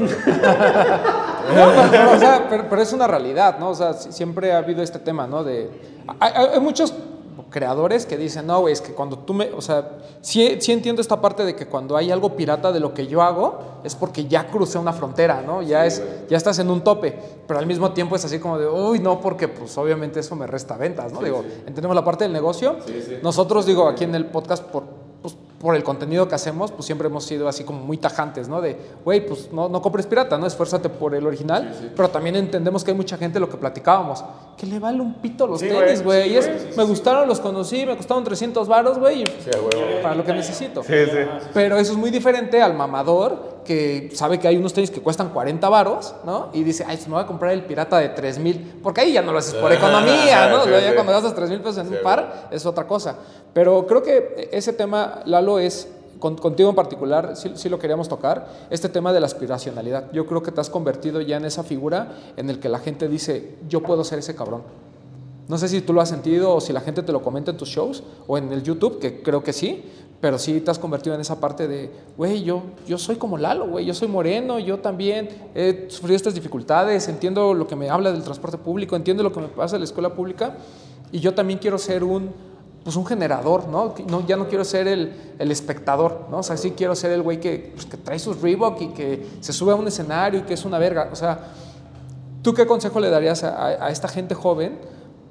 No, pero, pero, o sea, pero, pero es una realidad, ¿no? O sea, si- siempre ha habido este tema, ¿no? De, hay, muchos creadores que dicen, no, güey, es que cuando tú me, o sea, sí, sí entiendo esta parte de que cuando hay algo pirata de lo que yo hago, es porque ya crucé una frontera, ¿no? Ya, es, ya estás en un tope, pero al mismo tiempo es así como de, uy, no, porque pues obviamente eso me resta ventas, ¿no? digo, entendemos la parte del negocio. Nosotros, digo, aquí en el podcast, por, por el contenido que hacemos, pues siempre hemos sido así como muy tajantes, ¿no? De, güey, pues no, no compres pirata, ¿no? Esfuérzate por el original, pero también entendemos que hay mucha gente, lo que platicábamos, que le vale un pito los Sí, tenis, güey, me gustaron, los conocí, me costaron 300 varos, güey, para lo que necesito. Sí, sí. Pero eso es muy diferente al mamador que sabe que hay unos tenis que cuestan 40 varos, ¿no? Y dice, ay, me voy a comprar el pirata de 3 mil. Porque ahí ya no lo haces por economía, ¿no? Sí, ya sí. cuando gastas 3 mil pesos en un par es otra cosa. Pero creo que ese tema, Lalo, es con- contigo en particular, sí, sí lo queríamos tocar, este tema de la aspiracionalidad. Yo creo que te has convertido ya en esa figura en el que la gente dice, yo puedo ser ese cabrón. No sé si tú lo has sentido o si la gente te lo comenta en tus shows o en el YouTube, que creo que sí, pero sí te has convertido en esa parte de, güey, yo, yo soy como Lalo, güey, yo soy moreno, yo también he sufrido estas dificultades, entiendo lo que me habla del transporte público, entiendo lo que me pasa en la escuela pública y yo también quiero ser un, pues un generador, ¿no? Ya no quiero ser el, el espectador, ¿no? O sea, sí quiero ser el güey que, pues, que trae sus Reebok y que se sube a un escenario y que es una verga, o sea, ¿Tú qué consejo le darías a, a- a esta gente joven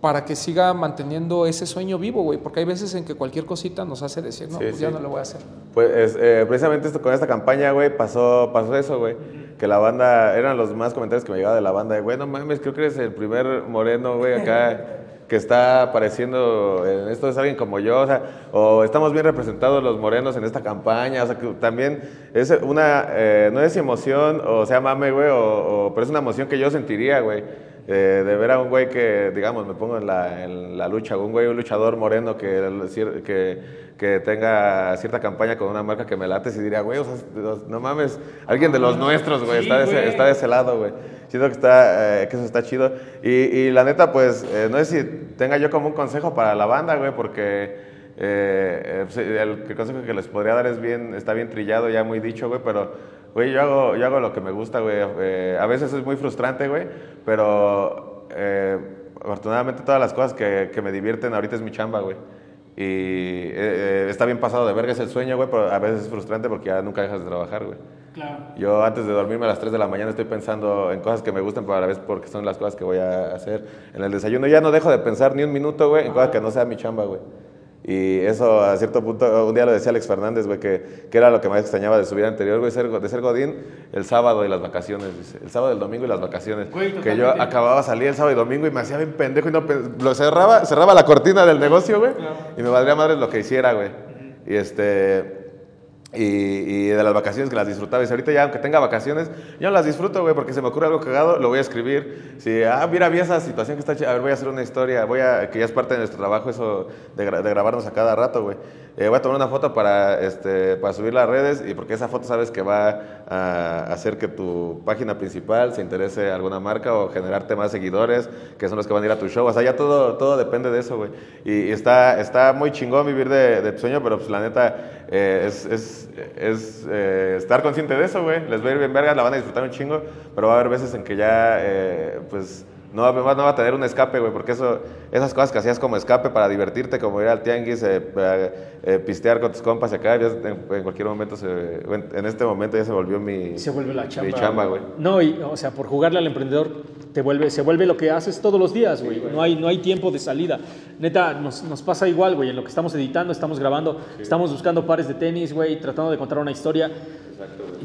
para que siga manteniendo ese sueño vivo, güey? Porque hay veces en que cualquier cosita nos hace decir, no, Sí, pues ya no lo voy a hacer. Pues es, eh, precisamente esto, con esta campaña, güey, pasó, pasó eso, güey. Que la banda, eran los más comentarios que me llegaban de la banda, de, güey, no mames, creo que eres el primer moreno, güey, acá, que está apareciendo en esto, es alguien como yo, o sea, o estamos bien representados los morenos en esta campaña, o sea, que también es una, eh, no es emoción, o sea, mame, güey, o, o- pero es una emoción que yo sentiría, güey. Eh, de ver a un güey que, digamos, me pongo en la, en la lucha, un güey, un luchador moreno que, que, que tenga cierta campaña con una marca que me late, y diría, güey, o sea, no mames, alguien de los nuestros, güey, está, de ese, está de ese lado, güey. Siento que, está, eh, que eso está chido. Y, y la neta, pues, eh, no sé si tenga yo como un consejo para la banda, güey, porque eh, eh, pues, el, el consejo que les podría dar es bien, está bien trillado, ya muy dicho, güey, pero, güey, yo hago, yo hago lo que me gusta, güey. Eh, a veces es muy frustrante, güey, pero eh, afortunadamente todas las cosas que, que me divierten ahorita es mi chamba, güey. Y eh, eh, está bien pasado de verga, es el sueño, güey, pero a veces es frustrante porque ya nunca dejas de trabajar, güey. Claro. Yo antes de dormirme a las 3 de la mañana estoy pensando en cosas que me gustan, pero a la vez porque son las cosas que voy a hacer. En el desayuno ya no dejo de pensar ni un minuto, güey, en cosas que no sea mi chamba, güey. Y eso a cierto punto, un día lo decía Alex Fernández, güey, que, que era lo que más extrañaba de su vida anterior, güey, ser, de ser Godín el sábado y las vacaciones, dice. El sábado, el domingo y las vacaciones. Güey, que yo acababa, salía el sábado y domingo y me hacía bien pendejo y no lo cerraba, cerraba la cortina del negocio, güey, y me valdría madre lo que hiciera, güey. Y este... Y, y de las vacaciones que las disfrutaba. Y ahorita ya, aunque tenga vacaciones, yo las disfruto, güey, porque se me ocurre algo cagado, lo voy a escribir. Si, ah, mira, vi esa situación que está a ver, voy a hacer una historia, voy a, que ya es parte de nuestro trabajo eso de grabarnos a cada rato, güey. Eh, voy a tomar una foto para, este, para subirla a redes y porque esa foto sabes que va a hacer que tu página principal se interese a alguna marca o generarte más seguidores, que son los que van a ir a tu show. O sea, ya todo, todo depende de eso, güey. Y, está, está muy chingón vivir de, tu sueño, pero pues la neta eh, es, es, es, eh, estar consciente de eso, güey. Les va a ir bien vergas, la van a disfrutar un chingo, pero va a haber veces en que ya, eh, pues, no va, no va a tener un escape, güey, porque eso, esas cosas que hacías como escape para divertirte, como ir al tianguis, eh, eh, eh, pistear con tus compas y acá, ya en, en cualquier momento, se, en, en este momento ya se volvió mi, Se vuelve la chamba. mi chamba, güey. No, y, o sea, por jugarle al emprendedor te vuelve, se vuelve lo que haces todos los días, güey. No hay, no hay tiempo de salida. Neta, nos, nos pasa igual, güey. En lo que estamos editando, estamos grabando, estamos buscando pares de tenis, güey, tratando de contar una historia.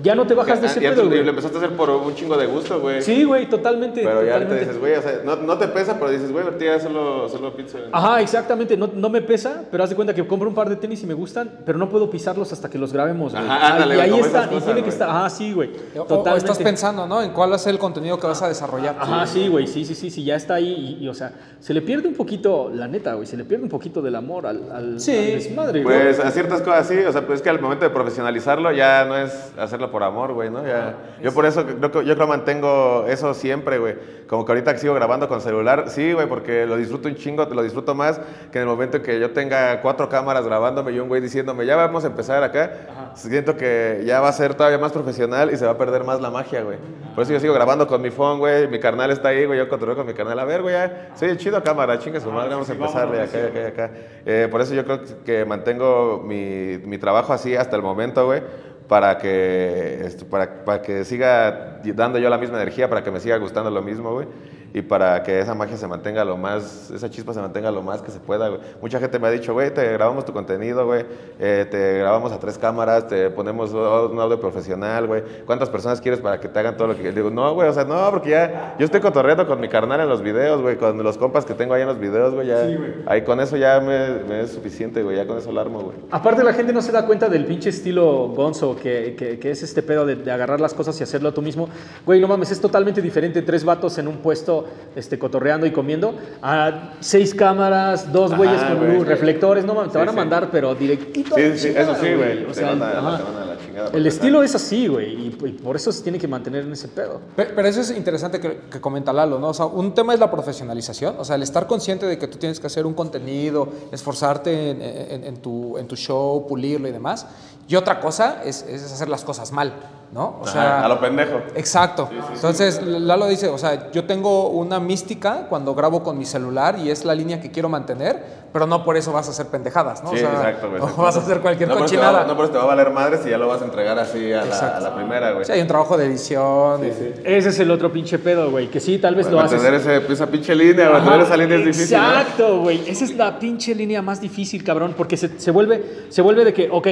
Ya no te bajas de ese y, pedo, güey. lo empezaste a hacer por un chingo de gusto, güey. Sí, güey, totalmente. Pero ya totalmente. dices, güey, o sea, no, no te pesa, pero dices, güey, ahorita ya solo, solo pizza. Ajá, exactamente. No, no me pesa, pero haz de cuenta que compro un par de tenis y me gustan, pero no puedo pisarlos hasta que los grabemos, güey. Ajá, ándale, y ahí está, y tiene que estar. Ajá, sí, güey. O- O, Totalmente. estás pensando, ¿no? En cuál va a ser el contenido que vas a desarrollar. Ajá, sí, güey, sí, sí, sí, sí, ya está ahí. Y, y, o sea, se le pierde un poquito, la neta, güey, se le pierde un poquito del amor al, al, Sí. al desmadre, güey. Pues a ciertas cosas sí, o sea, pues es que al momento de profesionalizarlo ya no es hacerlo por amor, güey, ¿no? Ya, yo por eso creo que yo creo mantengo eso siempre, güey. Como que ahorita que sigo grabando con celular, sí, güey, porque lo disfruto un chingo, lo disfruto más que en el momento en que yo tenga cuatro cámaras grabándome y un güey diciéndome, ya vamos a empezar acá. Siento que ya va a ser todavía más profesional y se va a perder más la magia, güey. Por eso yo sigo grabando con mi phone, güey. Mi carnal está ahí, güey. Yo controlo con mi carnal. A ver, güey, ya. Sí, chido cámara, chingue su madre, vamos a empezarle acá, acá, acá. Eh, por eso yo creo que mantengo mi, mi trabajo así hasta el momento, güey. Para que, este, para, para que siga dando yo la misma energía, para que me siga gustando lo mismo, güey. Y para que esa magia se mantenga lo más, esa chispa se mantenga lo más que se pueda, güey. Mucha gente me ha dicho, güey, te grabamos tu contenido, güey. eh, te grabamos a tres cámaras, te ponemos un audio profesional, güey. ¿Cuántas personas quieres para que te hagan todo lo que digo? No, güey, o sea, no, porque ya yo estoy cotorreando con mi carnal en los videos, güey, con los compas que tengo ahí en los videos, güey. Ya, ahí con eso ya me, me es suficiente, güey. Ya con eso lo armo, güey. Aparte, la gente no se da cuenta del pinche estilo gonzo, que, que- que es este pedo de, de agarrar las cosas y hacerlo tú mismo. Güey, no mames, es totalmente diferente. Tres vatos en un puesto este, cotorreando y comiendo, a seis cámaras, dos Ajá, güeyes con güey. luz, reflectores. No mames, te Sí, van a sí. mandar, pero directito. a la Sí, sí, chingada, eso sí, güey. O sea, van a- ajá. te la chingada el estilo es así, güey, y, y por eso se tiene que mantener en ese pedo. Pe- Pero eso es interesante que, que comenta Lalo, ¿no? O sea, un tema es la profesionalización, o sea, el estar consciente de que tú tienes que hacer un contenido, esforzarte en, en- en tu, en tu show, pulirlo y demás. Y otra cosa es, es hacer las cosas mal, ¿no? O Ajá, a lo pendejo. Exacto. Entonces, Lalo dice, o sea, yo tengo una mística cuando grabo con mi celular y es la línea que quiero mantener, pero no por eso vas a hacer pendejadas, ¿no? Sí, o sea, exacto, güey. o exacto. vas a hacer cualquier no va- cochinada. no por eso te va a valer madre si ya lo vas a entregar así a, la, Exacto. a la primera, güey. Sí, hay un trabajo de edición. Ese es el otro pinche pedo, güey, que sí, tal vez lo haces. Mantener esa pinche línea, mantener esa línea es difícil. ¿no? Exacto, güey. Esa es la pinche línea más difícil, cabrón, porque se, se vuelve, se vuelve de que, ok,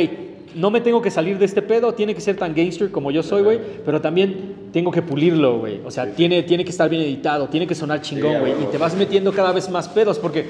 no me tengo que salir de este pedo, tiene que ser tan gangster como yo soy, güey, pero también tengo que pulirlo, güey. O sea, tiene, tiene que estar bien editado, tiene que sonar chingón, güey. y te vas metiendo cada vez más pedos, porque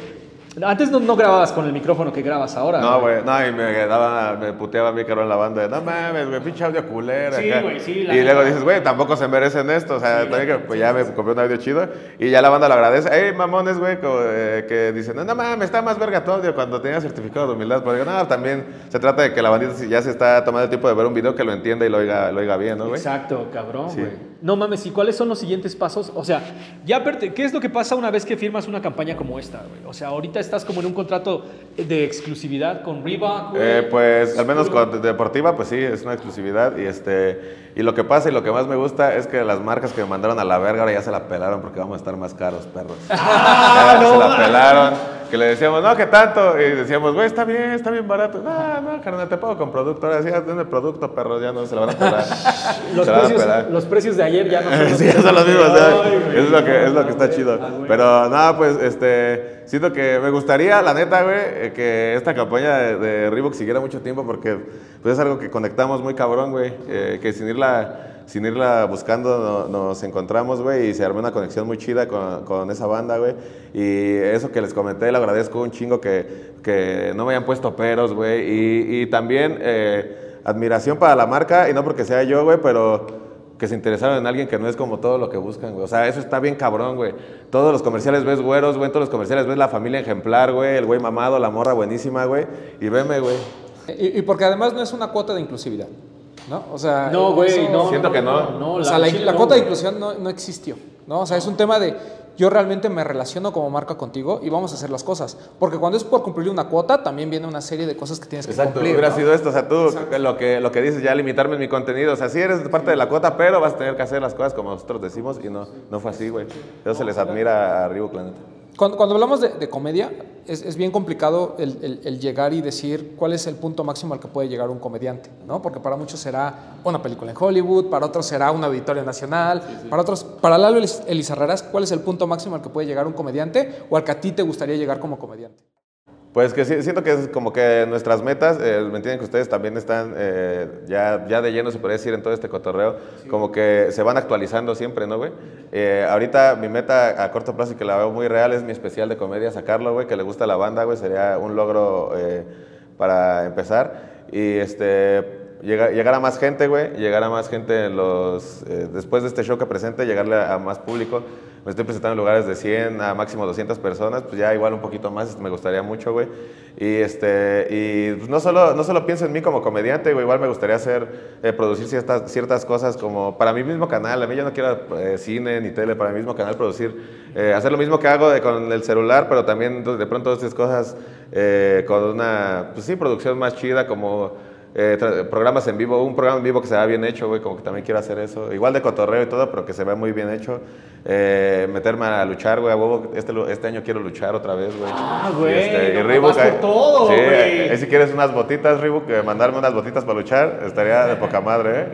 antes no, no grababas con el micrófono que grabas ahora. No, güey, no, y me daba, me puteaba a mí, cabrón, la banda de, no mames, güey, pinche audio culero. Sí, acá". güey, sí, la Y luego dices, güey, tampoco se merecen esto, o sea, también que, pues ya me compré un audio chido, y ya la banda lo agradece. Ey, mamones, güey, eh, que dicen, no, no mames, está más verga tu audio cuando tenía certificado de humildad. Pero digo, no, también se trata de que la bandita ya se está tomando el tiempo de ver un video que lo entienda y lo oiga, lo oiga bien, ¿no, güey? Exacto, cabrón, Sí. güey. No mames, ¿y cuáles son los siguientes pasos? O sea, ya ¿qué es lo que pasa una vez que firmas una campaña como esta, güey? O sea, ahorita estás como en un contrato de exclusividad con Reebok. Eh, pues al menos con deportiva, pues sí, es una exclusividad. Y este y lo que pasa y lo que más me gusta es que las marcas que me mandaron a la verga ahora ya se la pelaron porque vamos a estar más caros, perros. Ah, no se la pelaron. Que le decíamos, no, que tanto. Y decíamos, güey, está bien, está bien barato. No, no, carnal, te pago con producto. Ahora sí, producto, perros, ya no se la van a pelar. los, se la van a precios, los precios de ayer ya no son los Sí, son los mismos, es lo que es lo que está chido. Ah. Pero nada, pues este siento que me gustaría, la neta, güey, eh, que esta campaña de, de Reebok siguiera mucho tiempo porque pues es algo que conectamos muy cabrón, güey, eh, que sin irla sin irla buscando no- nos encontramos, güey, y se armó una conexión muy chida con, con esa banda, güey. Y eso que les comenté, le agradezco un chingo que, que no me hayan puesto peros, güey. Y, y también eh, admiración para la marca y no porque sea yo, güey, pero que se interesaron en alguien que no es como todo lo que buscan, güey. O sea, eso está bien cabrón, güey. Todos los comerciales ves güeros, güey. Todos los comerciales ves la familia ejemplar, güey. El güey mamado, la morra buenísima, güey. Y veme, güey. Y, y porque además no es una cuota de inclusividad, ¿no? O sea, No, güey, eso- no. Siento que no. no o sea, la, chile la no, cuota de inclusión no, no existió, ¿no? O sea, es un tema de yo realmente me relaciono como marca contigo y vamos a hacer las cosas. Porque cuando es por cumplir una cuota, también viene una serie de cosas que tienes que Exacto, cumplir. hubiera ¿no? sido esto, o sea, tú lo que, lo que dices ya limitarme en mi contenido, o sea, sí eres parte de la cuota, pero vas a tener que hacer las cosas como nosotros decimos y no, no fue así, güey. Eso se les admira a Reebok, la neta. Cuando, cuando hablamos de, de comedia, es, es bien complicado el, el- el llegar y decir cuál es el punto máximo al que puede llegar un comediante, ¿no? Porque para muchos será una película en Hollywood, para otros será un auditorio nacional, para otros, para Lalo Elizarraras, ¿cuál es el punto máximo al que puede llegar un comediante o al que a ti te gustaría llegar como comediante? Pues que siento que es como que nuestras metas, eh, me entienden que ustedes también están eh, ya, ya de lleno, se podría decir, en todo este cotorreo, como que se van actualizando siempre, ¿no, güey? Eh, ahorita mi meta a corto plazo y que la veo muy real es mi especial de comedia, sacarlo, güey, que le gusta la banda, güey, sería un logro para empezar. Y este, llegar, llegar a más gente, güey, llegar a más gente en los, eh, después de este show que presente, llegarle a, a más público. Me estoy presentando en lugares de 100 a máximo 200 personas, pues ya igual un poquito más, me gustaría mucho, güey. Y, este, y pues no, solo, no solo pienso en mí como comediante, güey, igual me gustaría hacer, eh, producir ciertas, ciertas cosas como para mi mismo canal. A mí yo no quiero eh, cine ni tele, para mi mismo canal producir, eh, hacer lo mismo que hago con el celular, pero también de pronto estas cosas con una, pues sí, producción más chida, como eh, programas en vivo, un programa en vivo que se vea bien hecho, güey, como que también quiero hacer eso. Igual de cotorreo y todo, pero que se vea muy bien hecho. Eh, meterme a luchar, güey, a huevo. Este, este año quiero luchar otra vez, güey. Ah, güey, Y no, Reebok, vas por ahí- todo, sí, güey. ahí si quieres unas botitas, Reebok, eh, mandarme unas botitas para luchar, estaría de poca madre, ¿eh?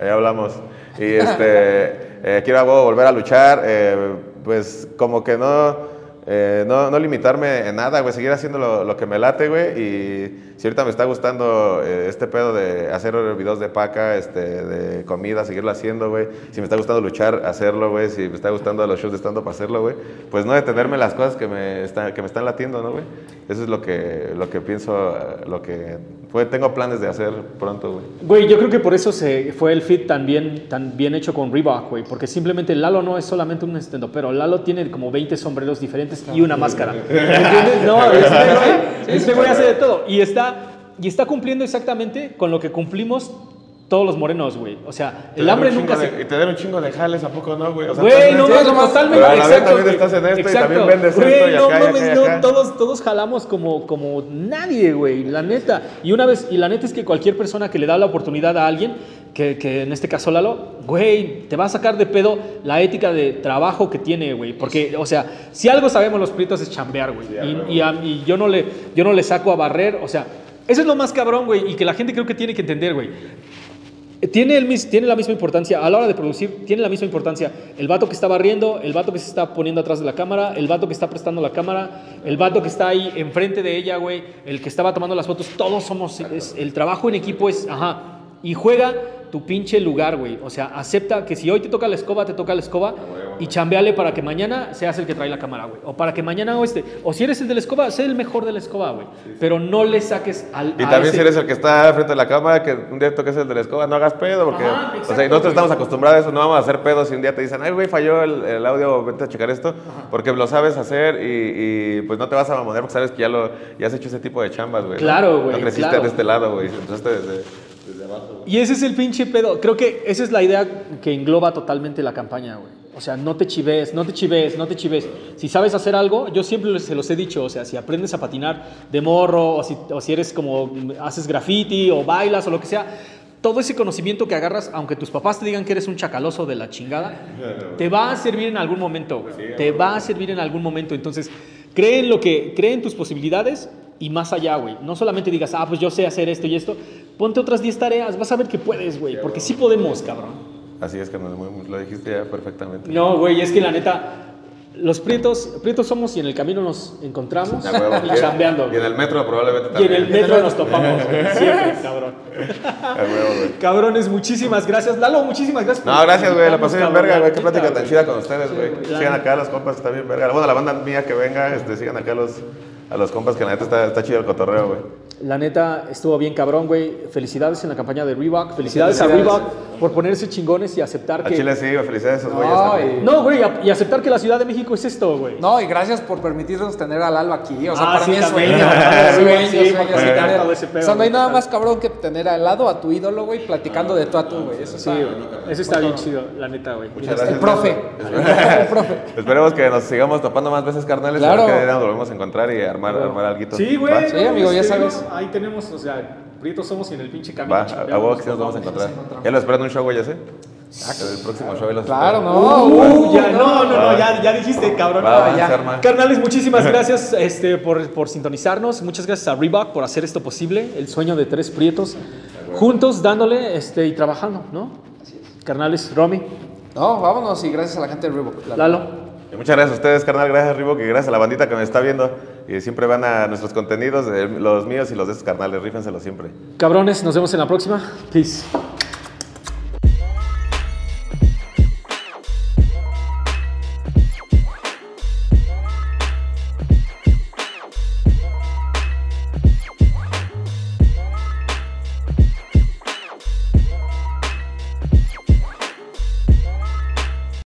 Ahí hablamos. Y este, eh, quiero a huevo volver a luchar, eh, pues como que no... Eh, no, no limitarme en nada, güey, seguir haciendo lo, lo que me late, güey. Y si ahorita me está gustando eh, este pedo de hacer videos de paca, este, de comida, seguirlo haciendo, güey. Si me está gustando luchar, hacerlo, güey. Si me está gustando los shows de stand-up, hacerlo, güey. Pues no detenerme en las cosas que me, están, que me están latiendo, ¿no, güey? Eso es lo que, lo que pienso, eh, lo que pues, tengo planes de hacer pronto, güey. Güey, yo creo que por eso se fue el fit tan bien, tan bien hecho con Reebok, güey. Porque simplemente Lalo no es solamente un stand pero Lalo tiene como 20 sombreros diferentes y una máscara. ¿Me entiendes? No, este güey, este güey hace de todo. Y está, y está cumpliendo exactamente con lo que cumplimos todos los morenos, güey. O sea, el hambre nunca se... Y te dan un chingo de jales, ¿a poco no, güey? O sea, Güey, no, mames, nomás- totalmente. Pero a la vez exacto, también güey. estás en esto y Exacto. también vendes Güey, esto y no acá, y mames, y no, acá. todos, todos jalamos como, como nadie, güey, la neta. Y una vez, y la neta es que cualquier persona que le da la oportunidad a alguien, que, que en este caso Lalo, güey, te va a sacar de pedo la ética de trabajo que tiene, güey. Porque, o sea, si algo sabemos los prietos es chambear, güey. y, y a- y yo, no le, yo no le saco a barrer, o sea, eso es lo más cabrón, güey, y que la gente creo que tiene que entender, güey. Tiene, el, tiene la misma importancia, a la hora de producir, tiene la misma importancia el vato que está barriendo, el vato que se está poniendo atrás de la cámara, el vato que está prestando la cámara, el vato que está ahí enfrente de ella, güey, el que estaba tomando las fotos, todos somos, el trabajo en equipo es, ajá, y juega tu pinche lugar, güey. O sea, acepta que si hoy te toca la escoba, te toca la escoba y chambeale para que mañana seas el que trae la cámara, güey. O para que mañana o este, o si eres el de la escoba, sé el mejor de la escoba, güey. Pero no le saques al... Y también ese- si eres el que está frente a la cámara, que un día toques el de la escoba, no hagas pedo, porque, Ajá, o sea, nosotros estamos acostumbrados a eso, no vamos a hacer pedo si un día te dicen, ay, güey, falló el, el audio, vente a checar esto, porque lo sabes hacer y, y, pues no te vas a mamonear porque sabes que ya, lo, ya has hecho ese tipo de chambas, güey. Claro, güey, No creciste claro. de este lado, güey, entonces desde abajo. Y ese es el pinche pedo. Creo que esa es la idea que engloba totalmente la campaña, güey. O sea, no te chives, no te chives, no te chives. Si sabes hacer algo, yo siempre se los he dicho, o sea, si aprendes a patinar de morro, o si, o si eres como, haces graffiti, o bailas, o lo que sea, todo ese conocimiento que agarras, aunque tus papás te digan que eres un chacaloso de la chingada, te va a servir en algún momento. Te va a servir en algún momento. Entonces, cree en lo que, cree en tus posibilidades y más allá, güey. No solamente digas, ah, pues yo sé hacer esto y esto. Ponte otras 10 tareas, vas a ver que puedes, güey. Porque sí podemos, cabrón. Así es muy- lo dijiste ya perfectamente. No, güey, es que la neta, los prietos, prietos somos y en el camino nos encontramos Ya, huevo. y chambeando. Y en el metro probablemente Y en también. el metro nos topamos, güey. Siempre, cabrón. A huevo, güey. Cabrones, muchísimas gracias. Lalo, muchísimas gracias. por No, gracias, güey. La pasé bien verga, güey. Qué plática tan chida con ustedes, güey. Sigan acá los compas, está bien verga. Bueno, la banda mía que venga, este, sigan acá los, a los compas que la neta está, está chido el cotorreo, güey. La neta estuvo bien cabrón, güey. Felicidades en la campaña de Reebok. Felicidades, a. Reebok por ponerse chingones y aceptar A que. Chile sí, güey, felicidades a esos güeyes No, también. y- No, güey, y aceptar que la Ciudad de México es esto, güey. No, y gracias por permitirnos tener al Alba aquí. O sea, Ah, para sí, mí es sueño. O sea, no hay nada más cabrón que tener al lado a tu ídolo, güey, platicando de tú a tú, güey. Eso Sí, está- güey. Eso está bien chido, la neta, güey. Muchas gracias. El profe. El profe. Esperemos que nos sigamos topando más veces, carnales. Claro. A ver qué día nos volvemos a encontrar y armar, armar algo. Sí, güey. Sí, amigo, ya este, sabes. Ahí tenemos, o sea, prietos somos y en el pinche camino. Va, a huevo que sí nos vamos a encontrar. Ya lo esperan un show, güey, ya sé. El próximo show. los Claro, no. Uh, ya, no, no, no, ya, ya dijiste, cabrón. Va, Ah, ya. Carnales, muchísimas gracias este, por, por sintonizarnos. Muchas gracias a Reebok por hacer esto posible. El sueño de tres prietos juntos, dándole este, y trabajando, ¿no? Carnales, Romy, No, vámonos y gracias a la gente de Reebok. claro. Lalo. Muchas gracias a ustedes, carnal. Gracias, Ribo, que gracias a la bandita que me está viendo. Y siempre van a nuestros contenidos, los míos y los de estos carnales. Rífenselo siempre. Cabrones, nos vemos en la próxima. Peace.